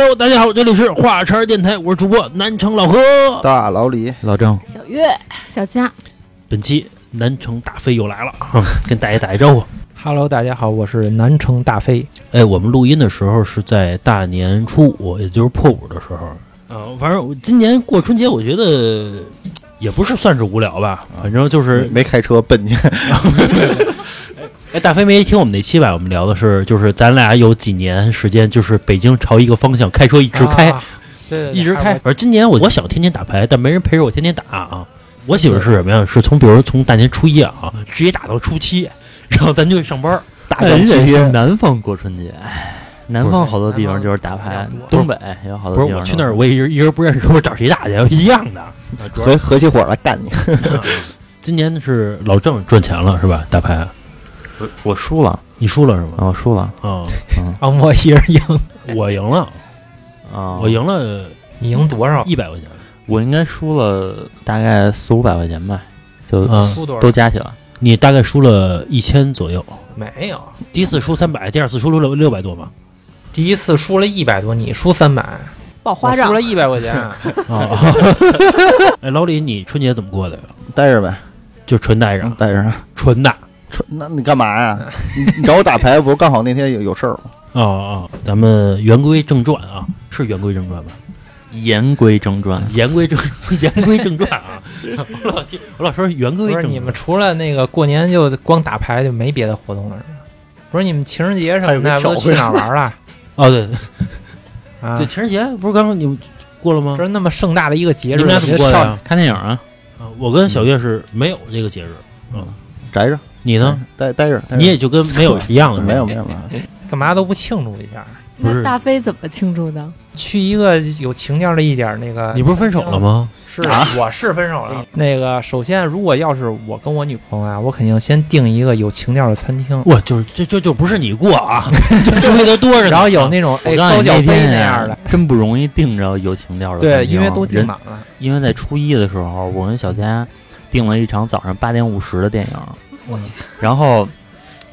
Hello，大家好，这里是华晨电台，我是主播南城老何。大老李，老郑，小月、小佳，本期南城大飞又来了，哼跟大家打一招呼。Hello，大家好，我是南城大飞。哎，我们录音的时候是在大年初五，也就是破五的时候。呃，反正我今年过春节，我觉得也不是算是无聊吧，反正就是没开车奔去，哎，大飞没听我们那期吧？我们聊的是，就是咱俩有几年时间，就是北京朝一个方向开车一直开，啊对对对一直开。而今年我我想天天打牌，但没人陪着我天天打啊。我媳妇是什么呀？是从比如从大年初一啊，直接打到初七，然后咱就去上班。大哎干七天，南方过春节，南方好多地方就是打牌，东北有好多地方。是我去那儿，我一人一人不认识，我找谁打去？一样的。合合起伙来干你。今年是老郑赚钱了是吧？打牌我我输了，你输了是吗？啊我输了啊，啊，我一人赢，我赢了，啊！我赢了你赢多少？一百块钱。我应该输了大概四五百块钱吧，就啊输多少？都加起来。你大概输了一千左右，没有。第一次输三百，第二次输了六六百多吧。第一次输了一百多，你输三百，报花账输了，一百块钱。啊，哎，老李，你春节怎么过的呀？待着呗，就纯待着，待着。纯的。那你干嘛呀？你你找我打牌，不是刚好那天有有事儿吗？哦哦，咱们言归正传啊，是言归正传吧？言归正传，言归正 言归正传啊！我老听我老说言归不是正传。你们除了那个过年就光打牌就没别的活动了是吧？不是你们情人节什还有么的都去哪玩了？哦对啊对，，情人节不是刚刚你们过了吗不？是那么盛大的一个节日，你们俩怎么过的呀？看电影啊，啊，我跟小月是没有这个节日，嗯宅着，你呢？待待着。你也就跟没有一样的，没有没有没有，干嘛都不庆祝一下？那大飞怎么庆祝的？去一个有情调的一点那个，你不是分手了吗？是，啊我是分手了。那个，首先，如果要是我跟我女朋友啊，我肯定先订一个有情调的餐厅，我，就是这这就不是你过啊，这东西都多着呢。然后有那种哎高脚杯那样的，，真不容易订着有情调的对，因为都订人满了。因为在初一的时候，我跟小佳订了一场早上八点五十的电影，嗯然后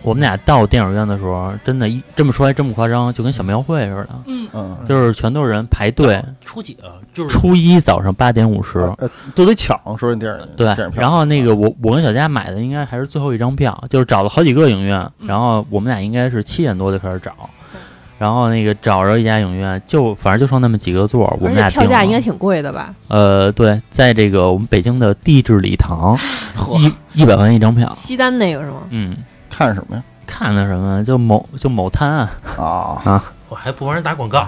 我们俩到电影院的时候，真的，一这么说还真不夸张，就跟小庙会似的，嗯，嗯，就是全都是人排队。初几啊？就是初一早上八点五十，呃，都得抢，说那电影对电影，票。然后那个我我跟小佳买的应该还是最后一张票，就是找了好几个影院，然后我们俩应该是七点多就开始找，然后那个找着一家影院，就反正就剩那么几个座，我们俩且票价应该挺贵的吧？呃对，在这个我们北京的地质礼堂，一一百块钱一张票，西单那个是吗？嗯，看什么呀？看的什么？就某就某摊啊，啊，我还不帮人打广告，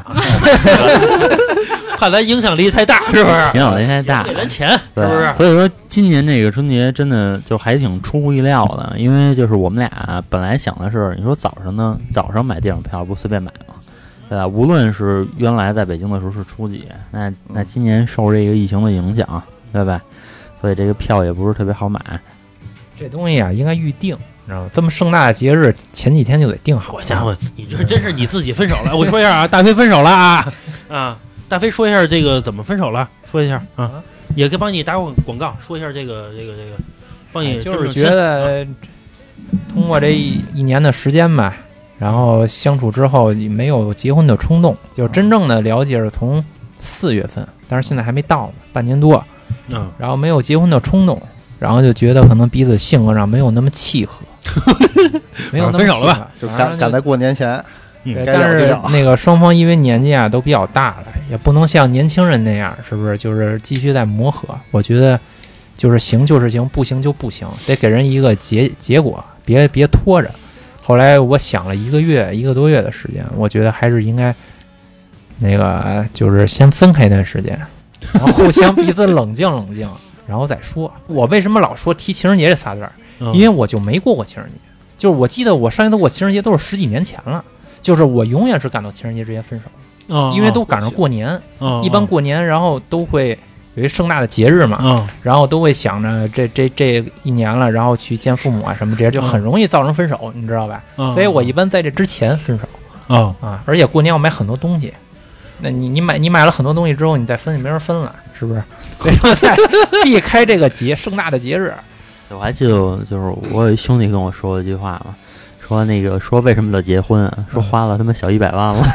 怕咱影响力太大，是不是？影响力太大给，咱钱，是，不是？所以说今年这个春节真的就还挺出乎意料的，因为就是我们俩本来想的是，你说早上呢，早上买电影票不随便买吗？对吧？无论是原来在北京的时候是初几，那那今年受这个疫情的影响，对吧？所以这个票也不是特别好买。这东西啊，应该预定，你知道吗？这么盛大的节日，前几天就得定好。好家伙，你这真是你自己分手了。我说一下啊，大飞分手了啊 啊！大飞说一下这个怎么分手了，说一下啊，也可以帮你打广广告，说一下这个这个这个，帮你哎就是觉得通过这一一年的时间吧，然后相处之后没有结婚的冲动，就真正的了解是从四月份，但是现在还没到呢，半年多，钱啊，然后没有结婚的冲动，然后就觉得可能彼此性格上没有那么契合，没有那么分手了吧就赶赶在过年前，嗯但是那个双方因为年纪啊都比较大了，也不能像年轻人那样，是不是？就是继续在磨合。我觉得就是行就是行，不行就不行，得给人一个结结果，别别拖着。后来我想了一个月一个多月的时间，我觉得还是应该那个就是先分开一段时间，然后互相彼此冷静冷静，然后再说。我为什么老说提情人节这仨字儿？嗯因为我就没过过情人节，就是我记得我上一次过情人节都是十几年前了，就是我永远是赶到情人节之前分手，啊，因为都赶上过年，啊一般过年然后都会有一盛大的节日嘛，啊然后都会想着这这这一年了，然后去见父母啊什么这些，就很容易造成分手，你知道吧？啊，所以我一般在这之前分手啊啊，而且过年要买很多东西。那你你买你买了很多东西之后，你再分也没人分了，是不是？所以说在避开这个节盛大的节日，我还记得，就是我有一兄弟跟我说过一句话嘛，说那个说为什么得结婚啊？说花了他妈小一百万了。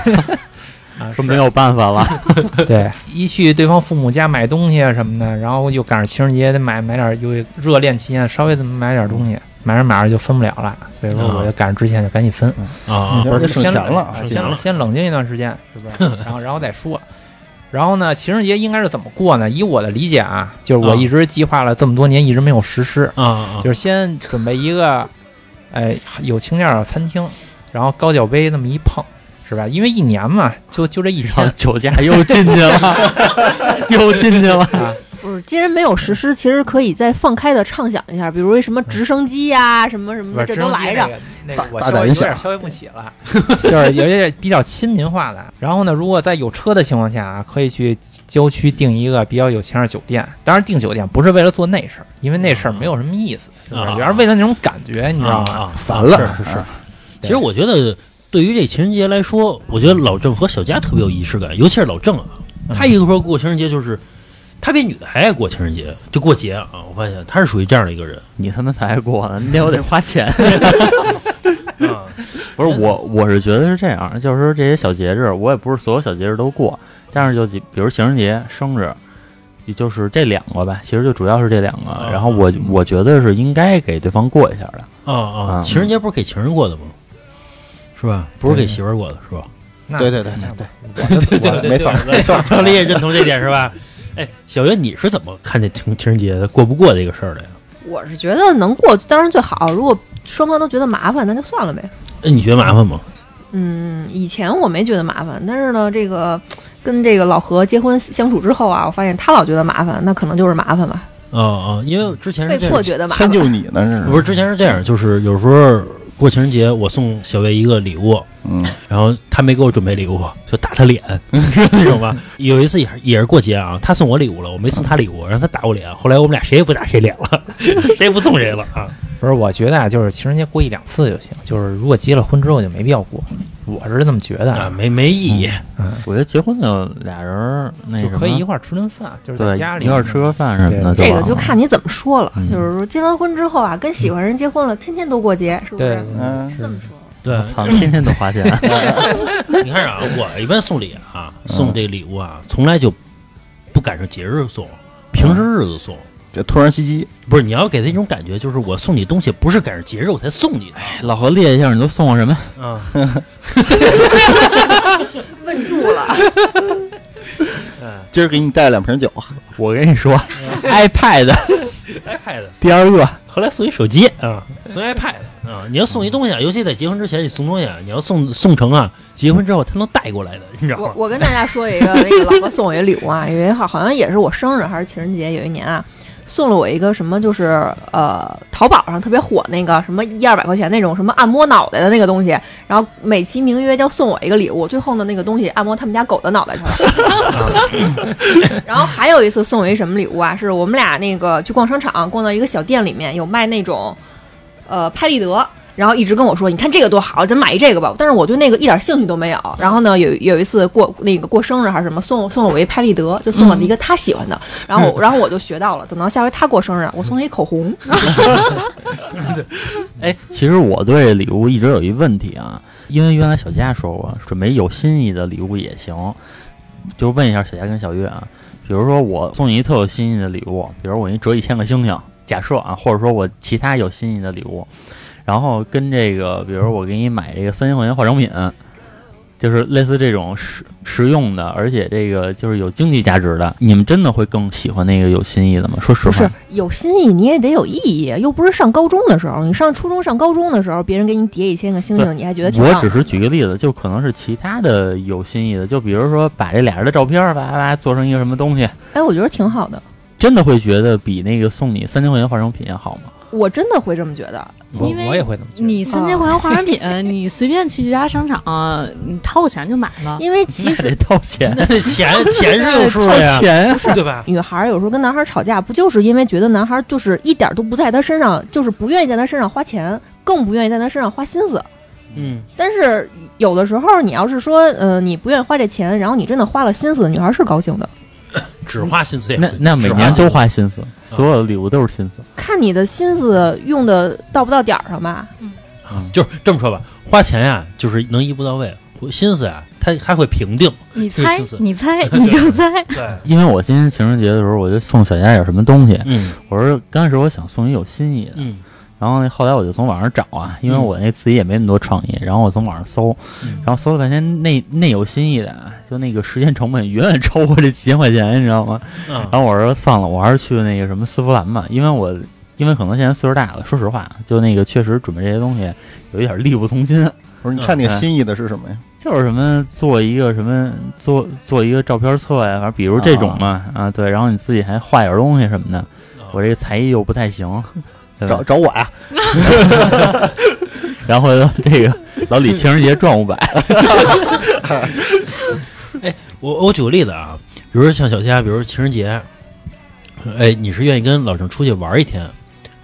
啊，说没有办法了，对，一去对方父母家买东西啊什么的，然后又赶上情人节，得买买点，有热恋期间稍微得买点东西，买着买着就分不了了，所以说我就赶上之前就赶紧分，啊嗯，这省先钱了先省钱了先冷静一段时间，是不是？然后然后再说。然后呢，情人节应该是怎么过呢？以我的理解啊，就是我啊一直计划了这么多年，一直没有实施，啊啊就是先准备一个，哎，有情调的餐厅，然后高脚杯那么一碰，是吧？因为一年嘛，就就这一天酒驾又进去了，又进去了。啊，既然没有实施，其实可以再放开的畅想一下，比如什么直升机呀、什么什么的，这都来着。。那个我大胆一想稍微有点消费不起了，就是有点比较亲民化的。然后呢，如果在有车的情况下啊，可以去郊区订一个比较有钱的酒店。当然，订酒店不是为了做那事儿，因为那事儿没有什么意思，主要是为了那种感觉，你知道吗？啊，烦了，是是。其实我觉得，对于这情人节来说，我觉得老郑和小佳特别有仪式感，尤其是老郑啊，他一个说过情人节就是，他比女的还爱过情人节，就过节啊。我发现他是属于这样的一个人你他妈才爱过呢，你得我得花钱。啊。不是我，我是觉得是这样，就是说这些小节日，我也不是所有小节日都过，但是就几比如情人节、生日，也就是这两个吧，其实就主要是这两个。啊然后我我觉得是应该给对方过一下的。啊啊！啊情人节不是给情人过的吗？是吧？不是给媳妇儿过的，是吧？对对对对对对，我的我的没错没错，张丽也认同这点是吧？哎，小月，你是怎么看这情情人节过不过这个事儿的呀？我是觉得能过当然最好，如果双方都觉得麻烦，那就算了呗。哎，你觉得麻烦吗？嗯，以前我没觉得麻烦，但是呢，这个跟这个老何结婚相处之后啊，我发现他老觉得麻烦，那可能就是麻烦吧，啊啊，因为之前被是被，迫觉得麻烦迁。就你呢是不是之前是这样，就是有时候过情人节，我送小月一个礼物，嗯，然后他没给我准备礼物，就打他脸，是那种吧。有一次也是也是过节啊，他送我礼物了，我没送他礼物，让他打我脸。后来我们俩谁也不打谁脸了，谁也不送谁了啊。不是，我觉得啊，就是情人节过一两次就行，就是如果结了婚之后就没必要过，我是这么觉得啊，没没意义。我觉得结婚就俩人儿那可以一块儿吃顿饭，就是在家里一块儿吃个饭什么的这个就看你怎么说了，嗯。就是说结完婚之后啊，跟喜欢人结婚了，天天都过节，是不是？嗯。这么说，对，操，天天都花钱。你看啊，我一般送礼啊，送这礼物啊，从来就不赶上节日送，平时日子送。这突然袭击，不是，你要给他一种感觉，就是我送你东西不是赶上节日我才送你的老何列一下，你都送我什么？嗯。问住了。今儿给你带了两瓶酒，我跟你说，iPad iPad，第二个，后来送一手机啊，送 iPad 啊。你要送一东西啊，尤其在结婚之前，你送东西啊，你要送送成啊，结婚之后他能带过来的，你知道吗？我我跟大家说一个，那个老婆送我一礼物啊，有一好好像也是我生日还是情人节，有一年啊，送了我一个什么，就是呃淘宝上特别火那个什么一二百块钱那种什么按摩脑袋的那个东西，然后美其名曰叫送我一个礼物，最后呢那个东西按摩他们家狗的脑袋去了。然后还有一次送我一什么礼物啊，是我们俩那个去逛商场，逛到一个小店里面有卖那种呃拍立得。然后一直跟我说：“你看这个多好，咱买一这个吧。”但是我对那个一点兴趣都没有。然后呢，有有一次过那个过生日还是什么，送送了我一拍立得，就送了一个他喜欢的。然后然后我就学到了，等到下回他过生日，我送他一口红。哎，其实我对礼物一直有一问题啊，因为原来小佳说过，准备有心意的礼物也行。就问一下小佳跟小月啊，比如说我送你一特有心意的礼物，比如我给你折一千个星星，假设啊，或者说我其他有心意的礼物，然后跟这个，比如我给你买这个三千块钱化妆品，就是类似这种实实用的，而且这个就是有经济价值的，你们真的会更喜欢那个有心意的吗？说实话不是话，有心意，你也得有意义，又不是上高中的时候，你上初中、上高中的时候，别人给你叠一千个星星，你还觉得挺棒我只。是举个例子，就可能是其他的有心意的，就比如说把这俩人的照片儿叭叭叭做成一个什么东西，哎，我觉得挺好的，真的会觉得比那个送你三千块钱化妆品要好吗？我真的会这么觉得。我因为我也会这么觉得。你三千块钱化妆品，你随便去这家商场，你掏个钱就买了。因为其那实 掏钱，那钱钱是有数掏的呀，钱是！对吧？女孩儿有时候跟男孩儿吵架，不就是因为觉得男孩儿就是一点儿都不在他身上，就是不愿意在他身上花钱，更不愿意在他身上花心思。嗯，但是有的时候，你要是说，呃，你不愿意花这钱，然后你真的花了心思，女孩儿是高兴的。只花心思也那那每年都花心思，所有的礼物都是心思。看你的心思用的到不到点儿上吧。嗯就是这么说吧，花钱呀，就是能一步到位，心思呀它还会评定。你猜你猜，你就猜。对，因为我今天情人节的时候，我就送小佳点什么东西。嗯我说刚开始我想送一有新意的，嗯然后，后来我就从网上找啊，因为我那自己也没那么多创意，然后我从网上搜，嗯。然后搜了半天，那那有新意的啊，就那个时间成本远远超过这几千块钱，你知道吗？啊然后我说算了，我还是去那个什么丝芙兰吧，因为我因为可能现在岁数大了，说实话，就那个确实准备这些东西有一点力不从心，不是，你看那个心意的是什么呀？就是什么做一个什么做做一个照片册呀，反正比如这种嘛啊。对，然后你自己还画点东西什么的，我这个才艺又不太行，找找我呀！然后这个老李情人节赚五百，我我举个例子啊，比如说像小佳，比如说情人节，哎，你是愿意跟老郑出去玩一天，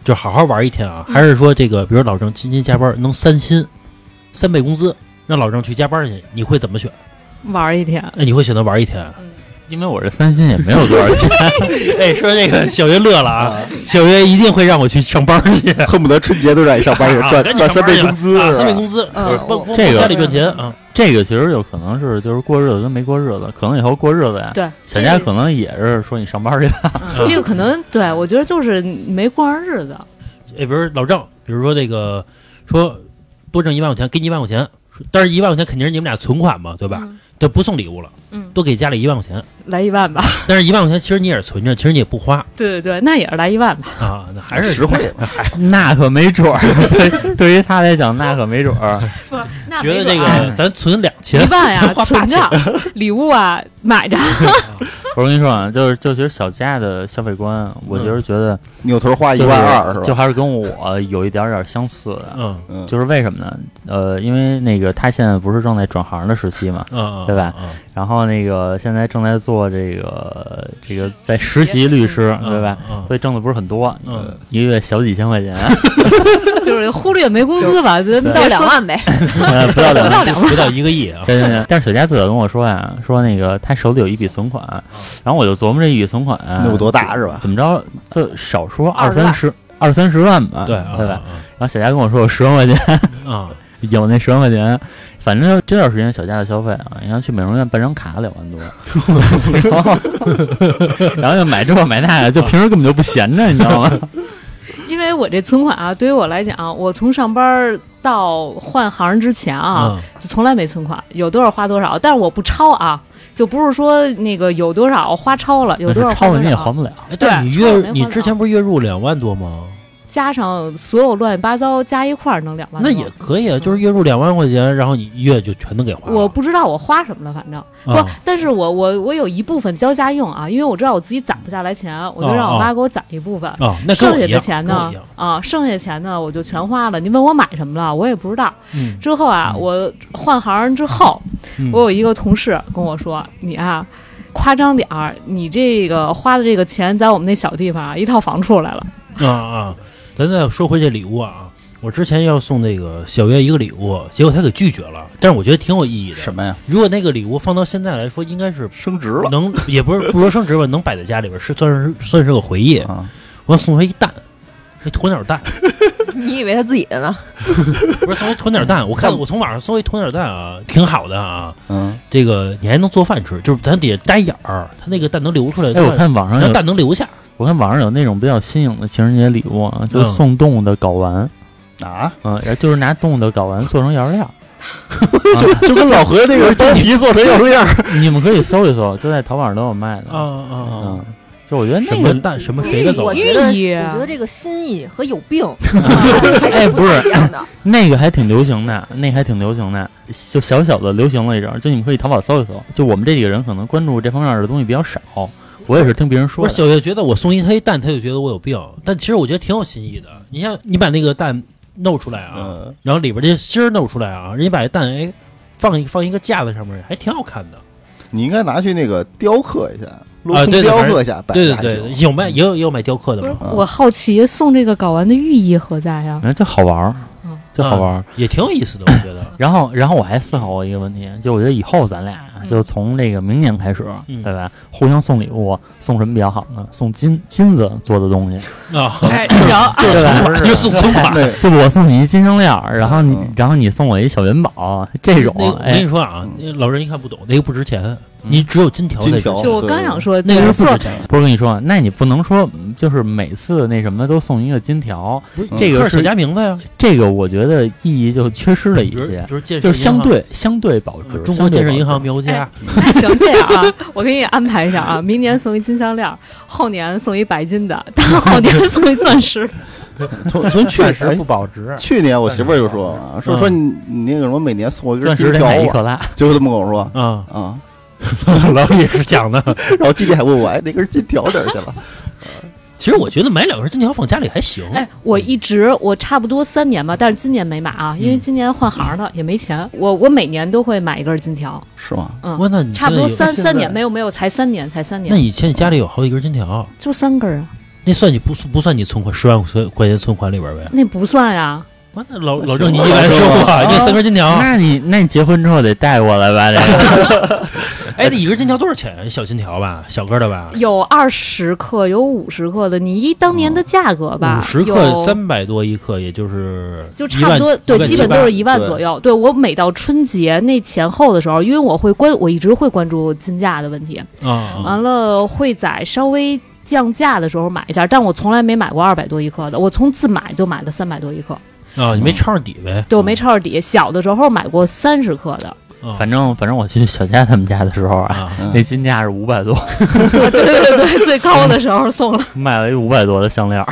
就好好玩一天啊，嗯还是说这个，比如老郑今天加班能三薪，三倍工资，让老郑去加班去，你会怎么选？玩一天，哎，你会选择玩一天？因为我这三星也没有多少钱，哎，说这个小月乐了啊，小月一定会让我去上班去，恨不得春节都让你上班去啊赚赚三倍工资，三倍工资，嗯这个家里赚钱啊，这个其实有可能是就是过日子跟没过日子，可能以后过日子呀，对，小佳可能也是说你上班去吧，嗯这个可能对我觉得就是没过上日子，哎，比如老郑，比如说这个说多挣一万块钱，给你一万块钱，但是一万块钱肯定是你们俩存款嘛，对吧？嗯不送礼物了，嗯，多给家里一万块钱，来一万吧。但是一万块钱其实你也是存着，其实你也不花对对对，那也是来一万吧。啊，那还是实惠嘛。那可没准儿，对对于他来讲那可没准儿，不，那觉得这个咱存两千一，万呀存着，礼物啊买着。我跟你说啊，就是就其实小佳的消费观，我就是觉得 扭头花一就是万二是吧？就还是跟我有一点点相似的。嗯嗯，就是为什么呢？呃，因为那个他现在不是正在转行的时期嘛，嗯，对吧嗯？然后那个现在正在做这个这个在实习律师，嗯对吧？？嗯所以挣的不是很多，嗯，一个月小几千块钱，就是忽略没工资吧，不到两万呗。呃不到两万。不到两万。不到一个亿啊，对对对，但是小佳最早跟我说呀，说那个他手里有一笔存款，然后我就琢磨这一笔存款有多大是吧？怎么着，就少说二三十二三十万吧，对啊对吧？？然后小佳跟我说有十万块钱，啊，有那十万块钱，反正这段时间小佳的消费啊，你看去美容院办张卡两万多，然 后然后又买这买那个，就平时根本就不闲着，你知道吗？因为我这存款啊，对于我来讲，我从上班到换行之前啊，嗯就从来没存款，有多少花多少，但是我不超啊，就不是说那个有多少花超了，有多少是超了你也还不了。对，你月你之前不是月入两万多吗？加上所有乱七八糟加一块儿能两万多。那也可以啊，就是月入两万块钱，然后你一月就全都给花了。我不知道我花什么了，反正、不啊，但是我我我有一部分交家用啊，因为我知道我自己攒不下来钱，我就让我妈给我攒一部分。啊，那剩下的钱呢？啊，剩下钱呢我就全花了。你问我买什么了，我也不知道。嗯，之后啊，我换行之后，嗯我有一个同事跟我说：“你啊，夸张点儿，你这个花的这个钱，在我们那小地方啊，一套房出来了。啊啊，咱再说回这礼物啊，我之前要送那个小月一个礼物，结果他给拒绝了，但是我觉得挺有意义的。什么呀？如果那个礼物放到现在来说，应该是升值了能，也不是不说升值吧，能摆在家里边，是算是算是个回忆。啊！我要送他一蛋，那鸵鸟蛋，你以为他自己的呢？不是送一鸵鸟蛋。我看我从网上搜一鸵鸟蛋啊，挺好的啊。嗯，这个你还能做饭吃，就是咱得待眼儿，它那个蛋能流出来，哎，我看网上蛋能留下。我看网上有那种比较新颖的情人节礼物啊，就是嗯送动物的睾丸，啊，嗯，然后就是拿动物的睾丸做成原料。就就跟老何那个真皮做成样式样儿，你们可以搜一搜，就在淘宝上都有卖的。啊啊啊！嗯，就我觉得什那个，么蛋什么谁的狗我？觉得，寓意我觉得这个心意和有病 哎，不是一样的。那个还挺流行的，那个还挺流行的，就小小的流行了一阵儿。就你们可以淘宝搜一搜。就我们这几个人可能关注这方面的东西比较少，我也是听别人说的。不是小月觉得我送一他一蛋，他就觉得我有病，但其实我觉得挺有新意的。你像你把那个蛋弄出来啊，嗯，然后里边这芯儿弄出来啊，人家把这蛋哎放一放一个架子上面，还挺好看的。你应该拿去那个雕刻一下，镂空雕刻一下，摆对对大对，有卖也有也有卖雕刻的我好奇送这个睾丸的寓意何在呀？嗯，这好玩儿这，好玩儿。也挺有意思的，我觉得。然后，然后我还思考过一个问题，就我觉得以后咱俩就从这个明年开始，嗯对吧？互相送礼物，送什么比较好呢？送金金子做的东西，啊，哎，行，对吧？就送存款。对，就我送你一金项链儿，然后你嗯然后你送我一小元宝，这种我跟哎你，说啊，那老人一看不懂，那个不值钱，你只有金条才值金条，就我刚想说，那个是不值钱。不是跟你说，那你不能说嗯就是每次那什么都送一个金条，这个是刻着小家名字呀，这个我觉得意义就缺失了一些，就是就是相对相对保值。中国建设银行相对保值苗家，那行这样啊，我给你安排一下啊，明年送一金项链，后年送一白金的，大后年送一钻石。从从去确实哎不保值。去年我媳妇儿就说嘛，说嗯说你你那个什么，每年送我一根钻石得金条啊，买一克拉，就这么跟我说。嗯，啊，老也是讲的。然后今天还问我，哎，那根金条哪儿去了？其实我觉得买两根金条放家里还行。哎，我一直我差不多三年吧，但是今年没买啊，因为嗯今年换行了，也没钱。我我每年都会买一根金条，是吗？嗯，哇，那你差不多三三年，没有没有，才三年，才三年那以前，你现在家里有好几根金条，就三根啊，那算你不不算你存款十万块块钱存款里边呗？那不算啊。哇，那老老郑你一来说过，你三根金条，那你那你结婚之后得带过来吧？这个 哎，那一根金条多少钱？小金条吧，小个的吧，有二十克，有五十克的，你依当年的价格吧，五十克有三百多一克，也就是就差不多，对，基本都是一万左右。对我每到春节那前后的时候，因为我会关，我一直会关注金价的问题，啊啊完了会在稍微降价的时候买一下，但我从来没买过二百多一克的，我从自买就买的三百多一克，啊！你没抄上底呗？对我没抄着底。小的时候买过三十克的，啊反正反正我去小佳他们家的时候啊，那金价是五百多，对对对对，最高的时候送了。卖了一五百多的项链。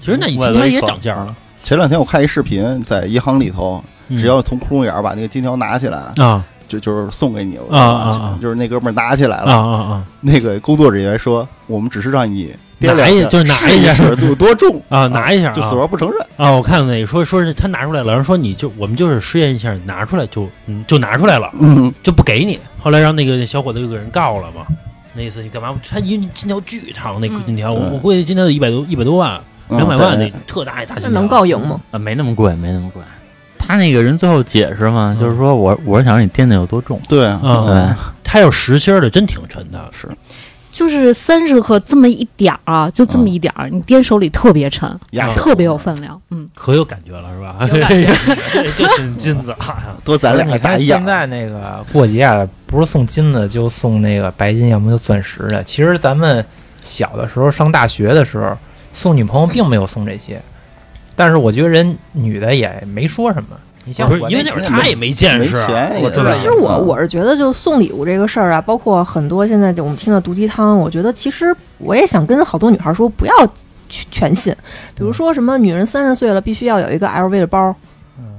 其实那你金条也涨价了，前两天我看一视频，在银行里头，嗯。只要从窟窿眼儿把那个金条拿起来，啊。就就是送给你啊啊啊。就是那哥们儿拿起来了。啊了，啊啊。那个工作人员说，我们只是让你掂量下就是拿一下试有多重啊！拿一下就死啊活不承认。啊！我看那个说说是他拿出来了，然后说你就我们就是试验一下，拿出来就嗯就拿出来了，嗯，就不给你。后来让那个小伙子又给人告了嘛。那意思你干嘛？他一金条巨长，那嗯金条，我我估计金条得一百多一百多万，嗯两百万那特大一大金条，那能告赢吗？啊，没那么贵，没那么贵。他那个人最后解释嘛，嗯就是说我我是想让你掂掂有多重，对啊，啊对，他要实心儿的，真挺沉的。是就是三十克这么一点儿啊，就这么一点儿，你掂手里特别沉，特别有分量。嗯，可有感觉了是吧？有感觉 这就是金子，多咱俩你还大一样现。在那个过节啊，不是送金子就送那个白金，要么就钻石的。其实咱们小的时候上大学的时候，送女朋友并没有送这些，但是我觉得人女的也没说什么。你像我不是因为那会儿他也没见识，我知道其实我我是觉得，就送礼物这个事儿啊，包括很多现在就我们听的毒鸡汤，我觉得其实我也想跟好多女孩说，不要去全信。比如说什么女人三十岁了必须要有一个 LV 的包，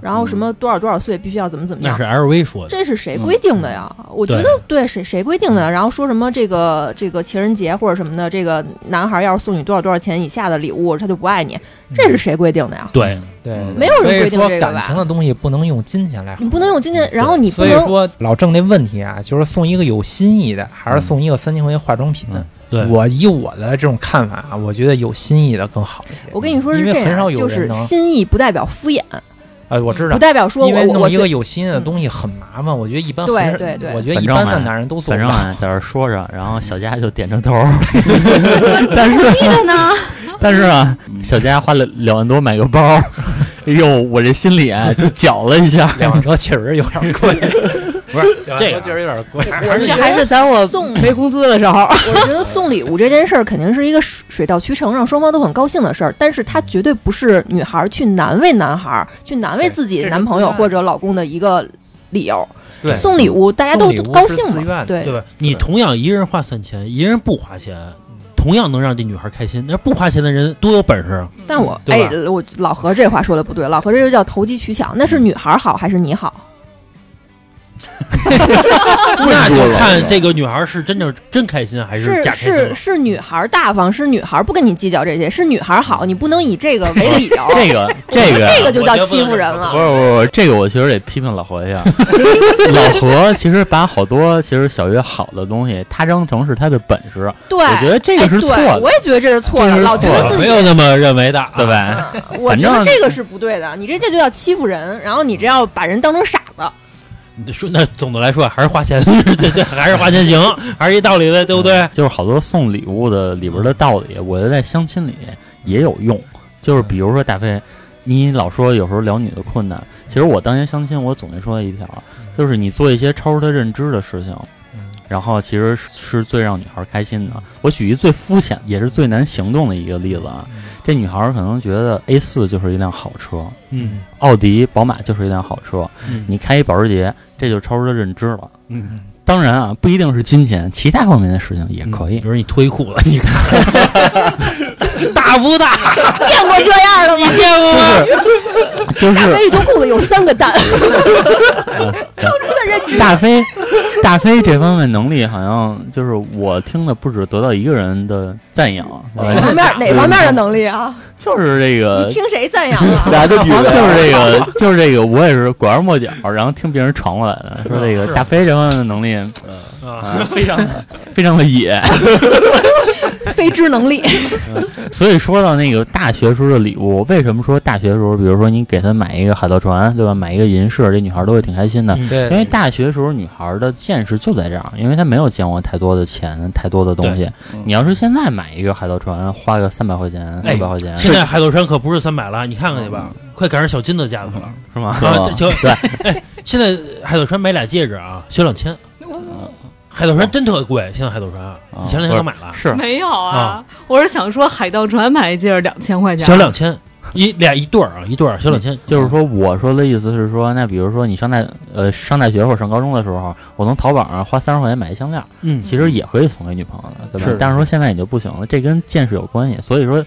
然后什么多少多少岁必须要怎么怎么样。那是。LV 说的。这是谁规定的呀？我觉得对。谁谁规定的？然后说什么这个这个情人节或者什么的，这个男孩要是送你多少多少钱以下的礼物，他就不爱你，这是谁规定的呀？对，对，没有人规定所以说这个吧感情的东西不能用金钱来衡量，你不能用金钱，然后你不所以能说老郑那问题啊，就是送一个有心意的，还是送一个三千块钱化妆品？嗯。对。我以我的这种看法啊，我觉得有心意的更好一些。我跟你说是这就是心意不代表敷衍，呃，我知道不，代表说因为弄一个有心意的东西很麻烦，我觉得一般对对对我觉得一般的男人都做不到。反正啊，在这说着，然后小佳就点着头儿，这个呢？但是啊，小佳花了两万多买个包，哎呦，我这心里啊就绞了一下。两万多确实有点贵，不是这个多确实有点贵。这我是觉得还是在我送没工资的时候。我觉得送礼物这件事儿肯定是一个水水到渠成，让双方都很高兴的事儿，但是它绝对不是女孩儿去难为男孩儿、去难为自己男朋友或者老公的一个理由。对，送礼物大家都高兴嘛，自愿的对对吧？你同样一人花三千，一人不花钱，同样能让这女孩开心。那不花钱的人多有本事啊！但我哎，我老何这话说的不对，老何这就叫投机取巧，那是女孩儿好还是你好？那就看这个女孩是真正真开心还是假开心是了。是女孩大方，是女孩不跟你计较这些，是女孩好，你不能以这个为理由。这个这个这个就叫欺负人了不了。是不是，这个我确实得批评老何一下。老何其实把好多其实小月好的东西，他当成是他的本事，对，我觉得这个是哎错的对我也觉得这是错的，错的老觉得自己没有那么认为的，啊对？吧？嗯我觉得这个是不对的，你这这就叫欺负人，然后你这要把人当成傻子。你说那总的来说还是花钱，这这还是花钱行，还是一道理的，对不对？就是好多送礼物的里边的道理，我觉得在相亲里也有用。就是比如说大飞，你老说有时候聊女的困难，其实我当年相亲我总结出来一条，就是你做一些超出他认知的事情。然后其实是最让女孩开心的。我举一最肤浅也是最难行动的一个例子啊，这女孩可能觉得 A 四就是一辆好车，嗯，奥迪、宝马就是一辆好车，嗯你开一保时捷，这就超出她认知了。嗯，当然啊，不一定是金钱，其他方面的事情也可以比。如你脱衣裤了，你看 大不大？见过这样的吗？你见过吗？就是那一条裤子有三个蛋，大飞，大飞这方面能力好像就是我听的不止得到一个人的赞扬，哪方面哪方面的能力啊？就是这个你听谁赞扬啊？俩就女的，就是这个，就是这个，我也是拐弯抹角，然后听别人传过来的，说这个大飞这方面的能力啊，非常非常的野。非知能力，所以说到那个大学时候的礼物，为什么说大学时候，比如说你给她买一个海盗船，对吧？买一个银饰，这女孩都会挺开心的。嗯对，因为大学时候女孩的见识就在这儿，因为她没有见过太多的钱，太多的东西对。你要是现在买一个海盗船，花个三百块钱、哎四百块钱，现在海盗船可不是三百了，你看看去吧，快赶上小金的价格了。是吗？啊，就对，哎，现在海盗船买俩戒指啊，小两千。海盗船。真特贵，现在海盗船，你前两天刚买了，是没有啊啊，我是想说海盗船买一件两千块钱，小两千，一俩一对儿啊，一对儿小两千，就是说，我说的意思是说，那比如说你上大呃上大学或者上高中的时候，我从淘宝上花三十块钱买一项链，嗯，其实也可以送给女朋友的，对吧？是。但是说现在你就不行了，这跟见识有关系。所以说，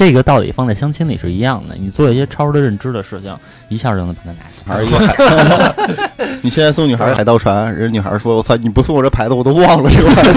这个道理放在相亲里是一样的，你做一些超出的认知的事情，一下就能把她拿下来。还是一个海。你现在送女孩海盗船，人女孩说：“我操，你不送我这牌子，我都忘了这个牌子。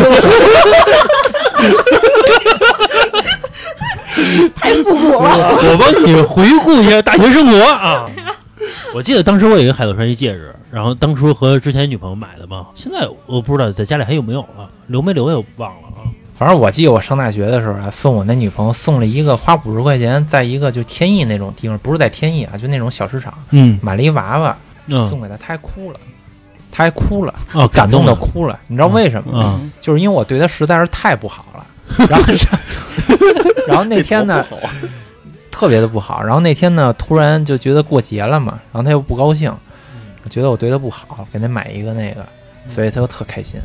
太复古了。我帮你回顾一下大学生活啊。我记得当时我有一个海盗船一戒指，然后当初和之前女朋友买的嘛，现在我不知道在家里还有没有了，留没留也忘了啊。反正我记得我上大学的时候啊，送我那女朋友送了一个花五十块钱，在一个就天意那种地方，不是在天意啊，就那种小市场嗯买了一娃娃嗯送给她，她还哭了，她还哭了，哦，感动的了哭了。你知道为什么吗？啊就是因为我对她实在是太不好了。然后是，然后那天呢，特别的不好。然后那天呢，突然就觉得过节了嘛，然后她又不高兴，觉得我对她不好，给她买一个那个，所以她就特开心。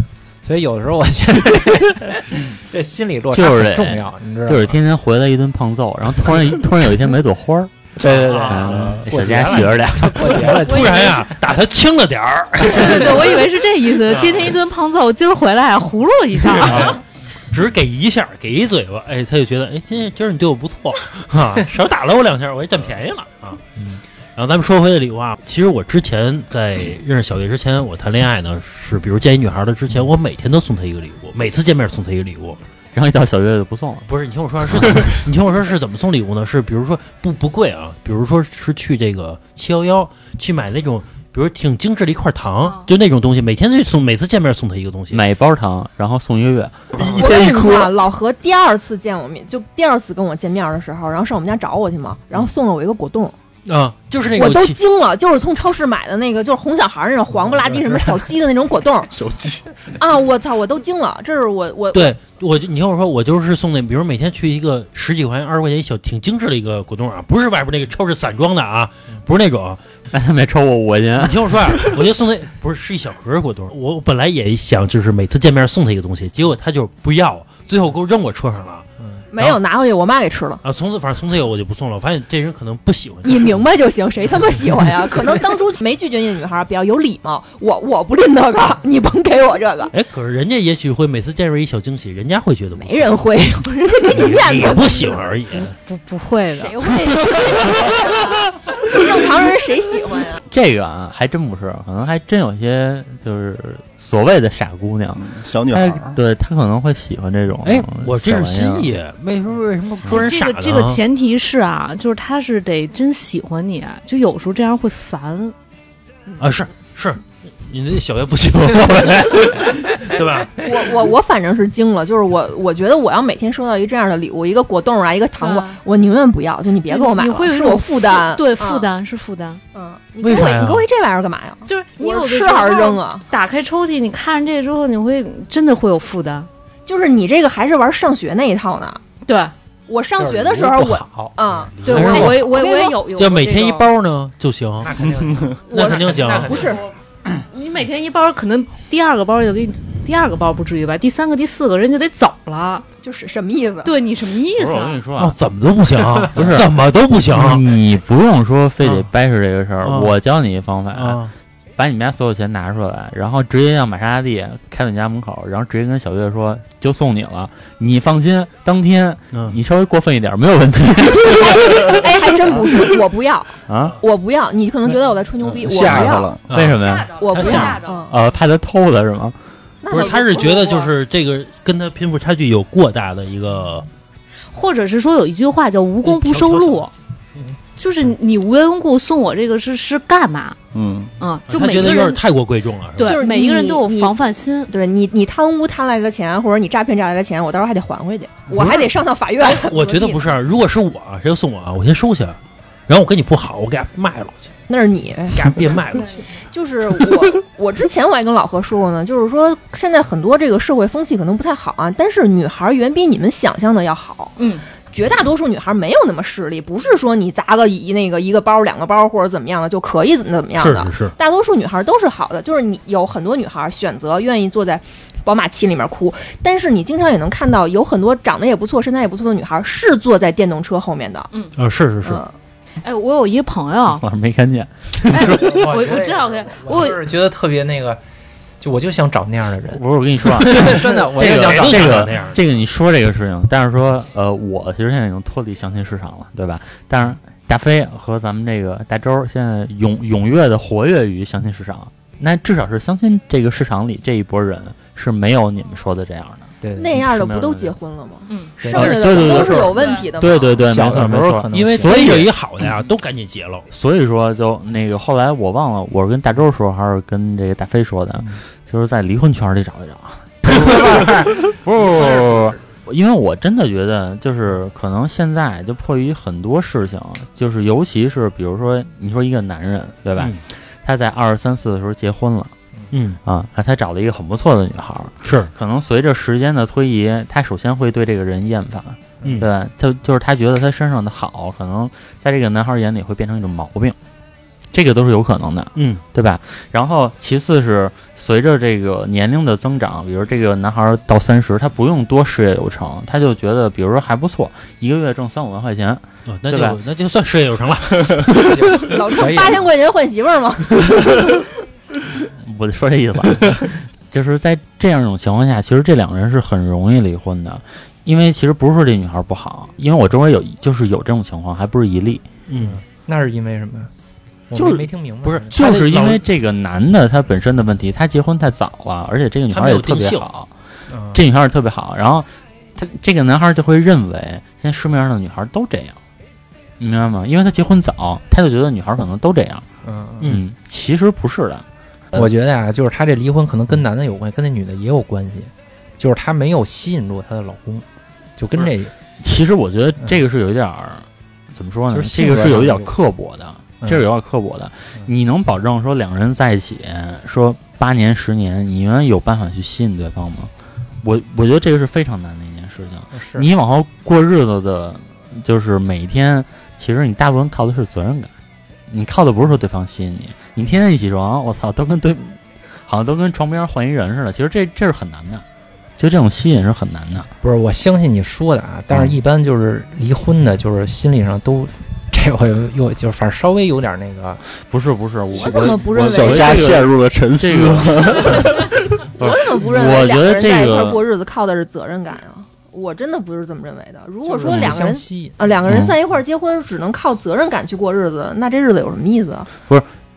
所以有的时候我觉得 这心理落差就是这很重要，你知道吗？就是天天回来一顿胖揍，然后突然突然有一天买朵花儿，对对对，小过节了家学着点儿。过节了，突然呀，打他轻了点儿，对对对，我以为是这意思，天天一顿胖揍，今儿回来啊葫芦一下，啊只给一下，给一嘴巴，哎，他就觉得，哎，今今儿你对我不错啊，少打了我两下，我也占便宜了啊。然后咱们说回的礼物啊，其实我之前在认识小月之前，我谈恋爱呢是，比如见一女孩的之前，我每天都送她一个礼物，每次见面送她一个礼物。然后一到小月就不送了。不是，你听我说是，你听我说是怎么送礼物呢？是比如说不不贵啊，比如说是去这个七幺幺去买那种，比如挺精致的一块糖哦，就那种东西，每天都送，每次见面送她一个东西。买一包糖，然后送一个月，我跟你说啊，老何第二次见我面，就第二次跟我见面的时候，然后上我们家找我去嘛，然后送了我一个果冻，啊，就是那个我都惊了，就是从超市买的那个，就是哄小孩儿那种黄不拉几什么小鸡的那种果冻 小鸡啊！我操，我都惊了，这是我我对，我就你听我说，我就是送那，比如每天去一个十几块钱、二十块钱一小挺精致的一个果冻啊，不是外边那个超市散装的啊，不是那种。哎他没抽我五块钱你。听我说啊，我就送那不是是一小盒果冻，我本来也想就是每次见面送他一个东西，结果他就不要，最后给我扔我车上了没有拿回去，我妈给吃了。啊。从此反正从此以后我就不送了，我发现这人可能不喜欢你。你明白就行，谁他妈喜欢呀？可能当初没拒绝你的女孩比较有礼貌，我我不吝那个，你甭给我这个，哎，可是人家也许会每次见着一小惊喜，人家会觉得没人会，人家给你面子，也不喜欢而已。不不会的，谁会？正常人谁喜欢呀？这个啊，还真不是，可能还真有些就是所谓的傻姑娘，小女孩她，对她可能会喜欢这种。哎，我这是心小玩意意，为什么为什么说人傻呢？这个这个前提是啊，就是他是得真喜欢你，就有时候这样会烦。啊，是是，你这小学不行，对吧？我我我反正是惊了，就是我我觉得我要每天收到一这样的礼物，一个果冻啊，一个糖果，我宁愿不要，就你别给我买了，你会有是我一种负担，对，嗯负。担是负担。嗯，你给我为啥呀你给我一这玩意儿干嘛呀？就是你吃还是扔啊？打开抽屉，你看着这个之后，你会真的会有负担。就是你这个还是玩上学那一套呢。对，我上学的时候，我好啊，对我我我也有有就每天一包呢就行，那肯定 行。不是你每天一包，可能第二个包就给你，第二个包不至于吧？第三个、第四个人就得走了。就是什么意思？对你什么意思啊？我跟你说啊，，哦怎么都不行，不是怎么都不行你不用说非得啊掰扯这个事儿，啊我教你一方法，啊！把你们家所有钱拿出来，然后直接让玛莎拉蒂开到你家门口，然后直接跟小月说就送你了，你放心，当天嗯，你稍微过分一点没有问题 哎，还真不是，我不要，啊。我不要。你可能觉得我在吹牛逼，我不要，吓着他了。啊为什么呀？我不要他吓。嗯，呃，怕他偷的是吗？不是，他是觉得就是这个跟他贫富差距有过大的一个，或者是说有一句话叫“无功不收禄嗯”，就是你无缘无故送我这个是是干嘛？嗯，嗯，就他每个人觉得有点太过贵重了，是吧？对就是每一个人都有防范心。对你，你贪污贪来的钱，或者你诈骗诈来的钱，我到时候还得还回去，我还得上到法院。我觉得不是，如果是我，谁要送我啊，我先收下，然后我跟你不好，我给他卖了去，那是你，给他变卖了 去。就是我，我之前我还跟老何说过呢，就是说现在很多这个社会风气可能不太好啊，但是女孩远比你们想象的要好。嗯，绝大多数女孩没有那么势利，不是说你砸个一那个一个包、两个包或者怎么样的就可以怎么怎么样的。是是是，大多数女孩都是好的，就是你有很多女孩选择愿意坐在宝马七里面哭，但是你经常也能看到有很多长得也不错、身材也不错的女孩是坐在电动车后面的。嗯啊，是是是，嗯，哎，我有一个朋友，我没看见。哎，我我我知道，我我就是觉得特别那个，就我就想找那样的人，不是，我跟你说啊，真的，我这个也想找都这个这个你说这个事情，但是说呃，我其实现在已经脱离相亲市场了，对吧？但是大飞和咱们这个大周现在踊踊跃的活跃于相亲市场，那至少是相亲这个市场里这一波人是没有你们说的这样的。那样的不都结婚了吗？嗯，对剩下的都是有问题的嘛。对对对，没错没错因为所以有一好的呀，都赶紧结了。所以说，就那个后来我忘了，我是跟大周说还是跟这个大飞说的，嗯就是在离婚圈里找一找。不是不是不不，因为我真的觉得，就是可能现在就迫于很多事情，就是尤其是比如说，你说一个男人对吧？嗯他在二十三四的时候结婚了嗯，啊，那他找了一个很不错的女孩儿，是，可能随着时间的推移，他首先会对这个人厌烦，嗯，对，他就是他觉得他身上的好，可能在这个男孩眼里会变成一种毛病，这个都是有可能的，嗯，对吧？然后其次是随着这个年龄的增长，比如这个男孩到三十，他不用多事业有成，他就觉得比如说还不错，一个月挣三五万块钱，哦那对吧就那就算事业有成了。老挣八千块钱换媳妇儿吗？我就说这意思啊，就是在这样一种情况下，其实这两个人是很容易离婚的。因为其实不是说这女孩不好，因为我周围有就是有这种情况，还不是一例。嗯，那是因为什么呀？就是没没听明白，不是就是因为这个男的他本身的问题，他结婚太早了，而且这个女孩也特别好，嗯这女孩也特别好，然后他这个男孩就会认为现在市面上的女孩都这样，你明白吗？因为他结婚早，他就觉得女孩可能都这样，嗯嗯嗯，其实不是的，我觉得呀，就是她这离婚可能跟男的有关系，跟那女的也有关系，就是她没有吸引住她的老公，就跟这其实我觉得这个是有一点儿怎么说呢？就是这个是有一点上有刻薄的，嗯这是有点刻薄的。嗯你能保证说两个人在一起说八年十年，你永远有办法去吸引对方吗？我我觉得这个是非常难的一件事情。是你往后过日子的，就是每天，其实你大部分靠的是责任感，你靠的不是说对方吸引你，你天天一起床，我操，都跟对，好像都跟床边换一人似的。其实这这是很难的，就这种吸引是很难的。不是我相信你说的啊，但是一般就是离婚的，就是心理上都 这回又就是反正稍微有点那个，不是不是，我我怎么不认为小佳陷入了沉思。这个 我怎么不认为两个觉得这人在一块过日子靠的是责任感啊？我真的不是这么认为的。如果说两个人啊两个人嗯在一块儿结婚只能靠责任感去过日子，那这日子有什么意思啊？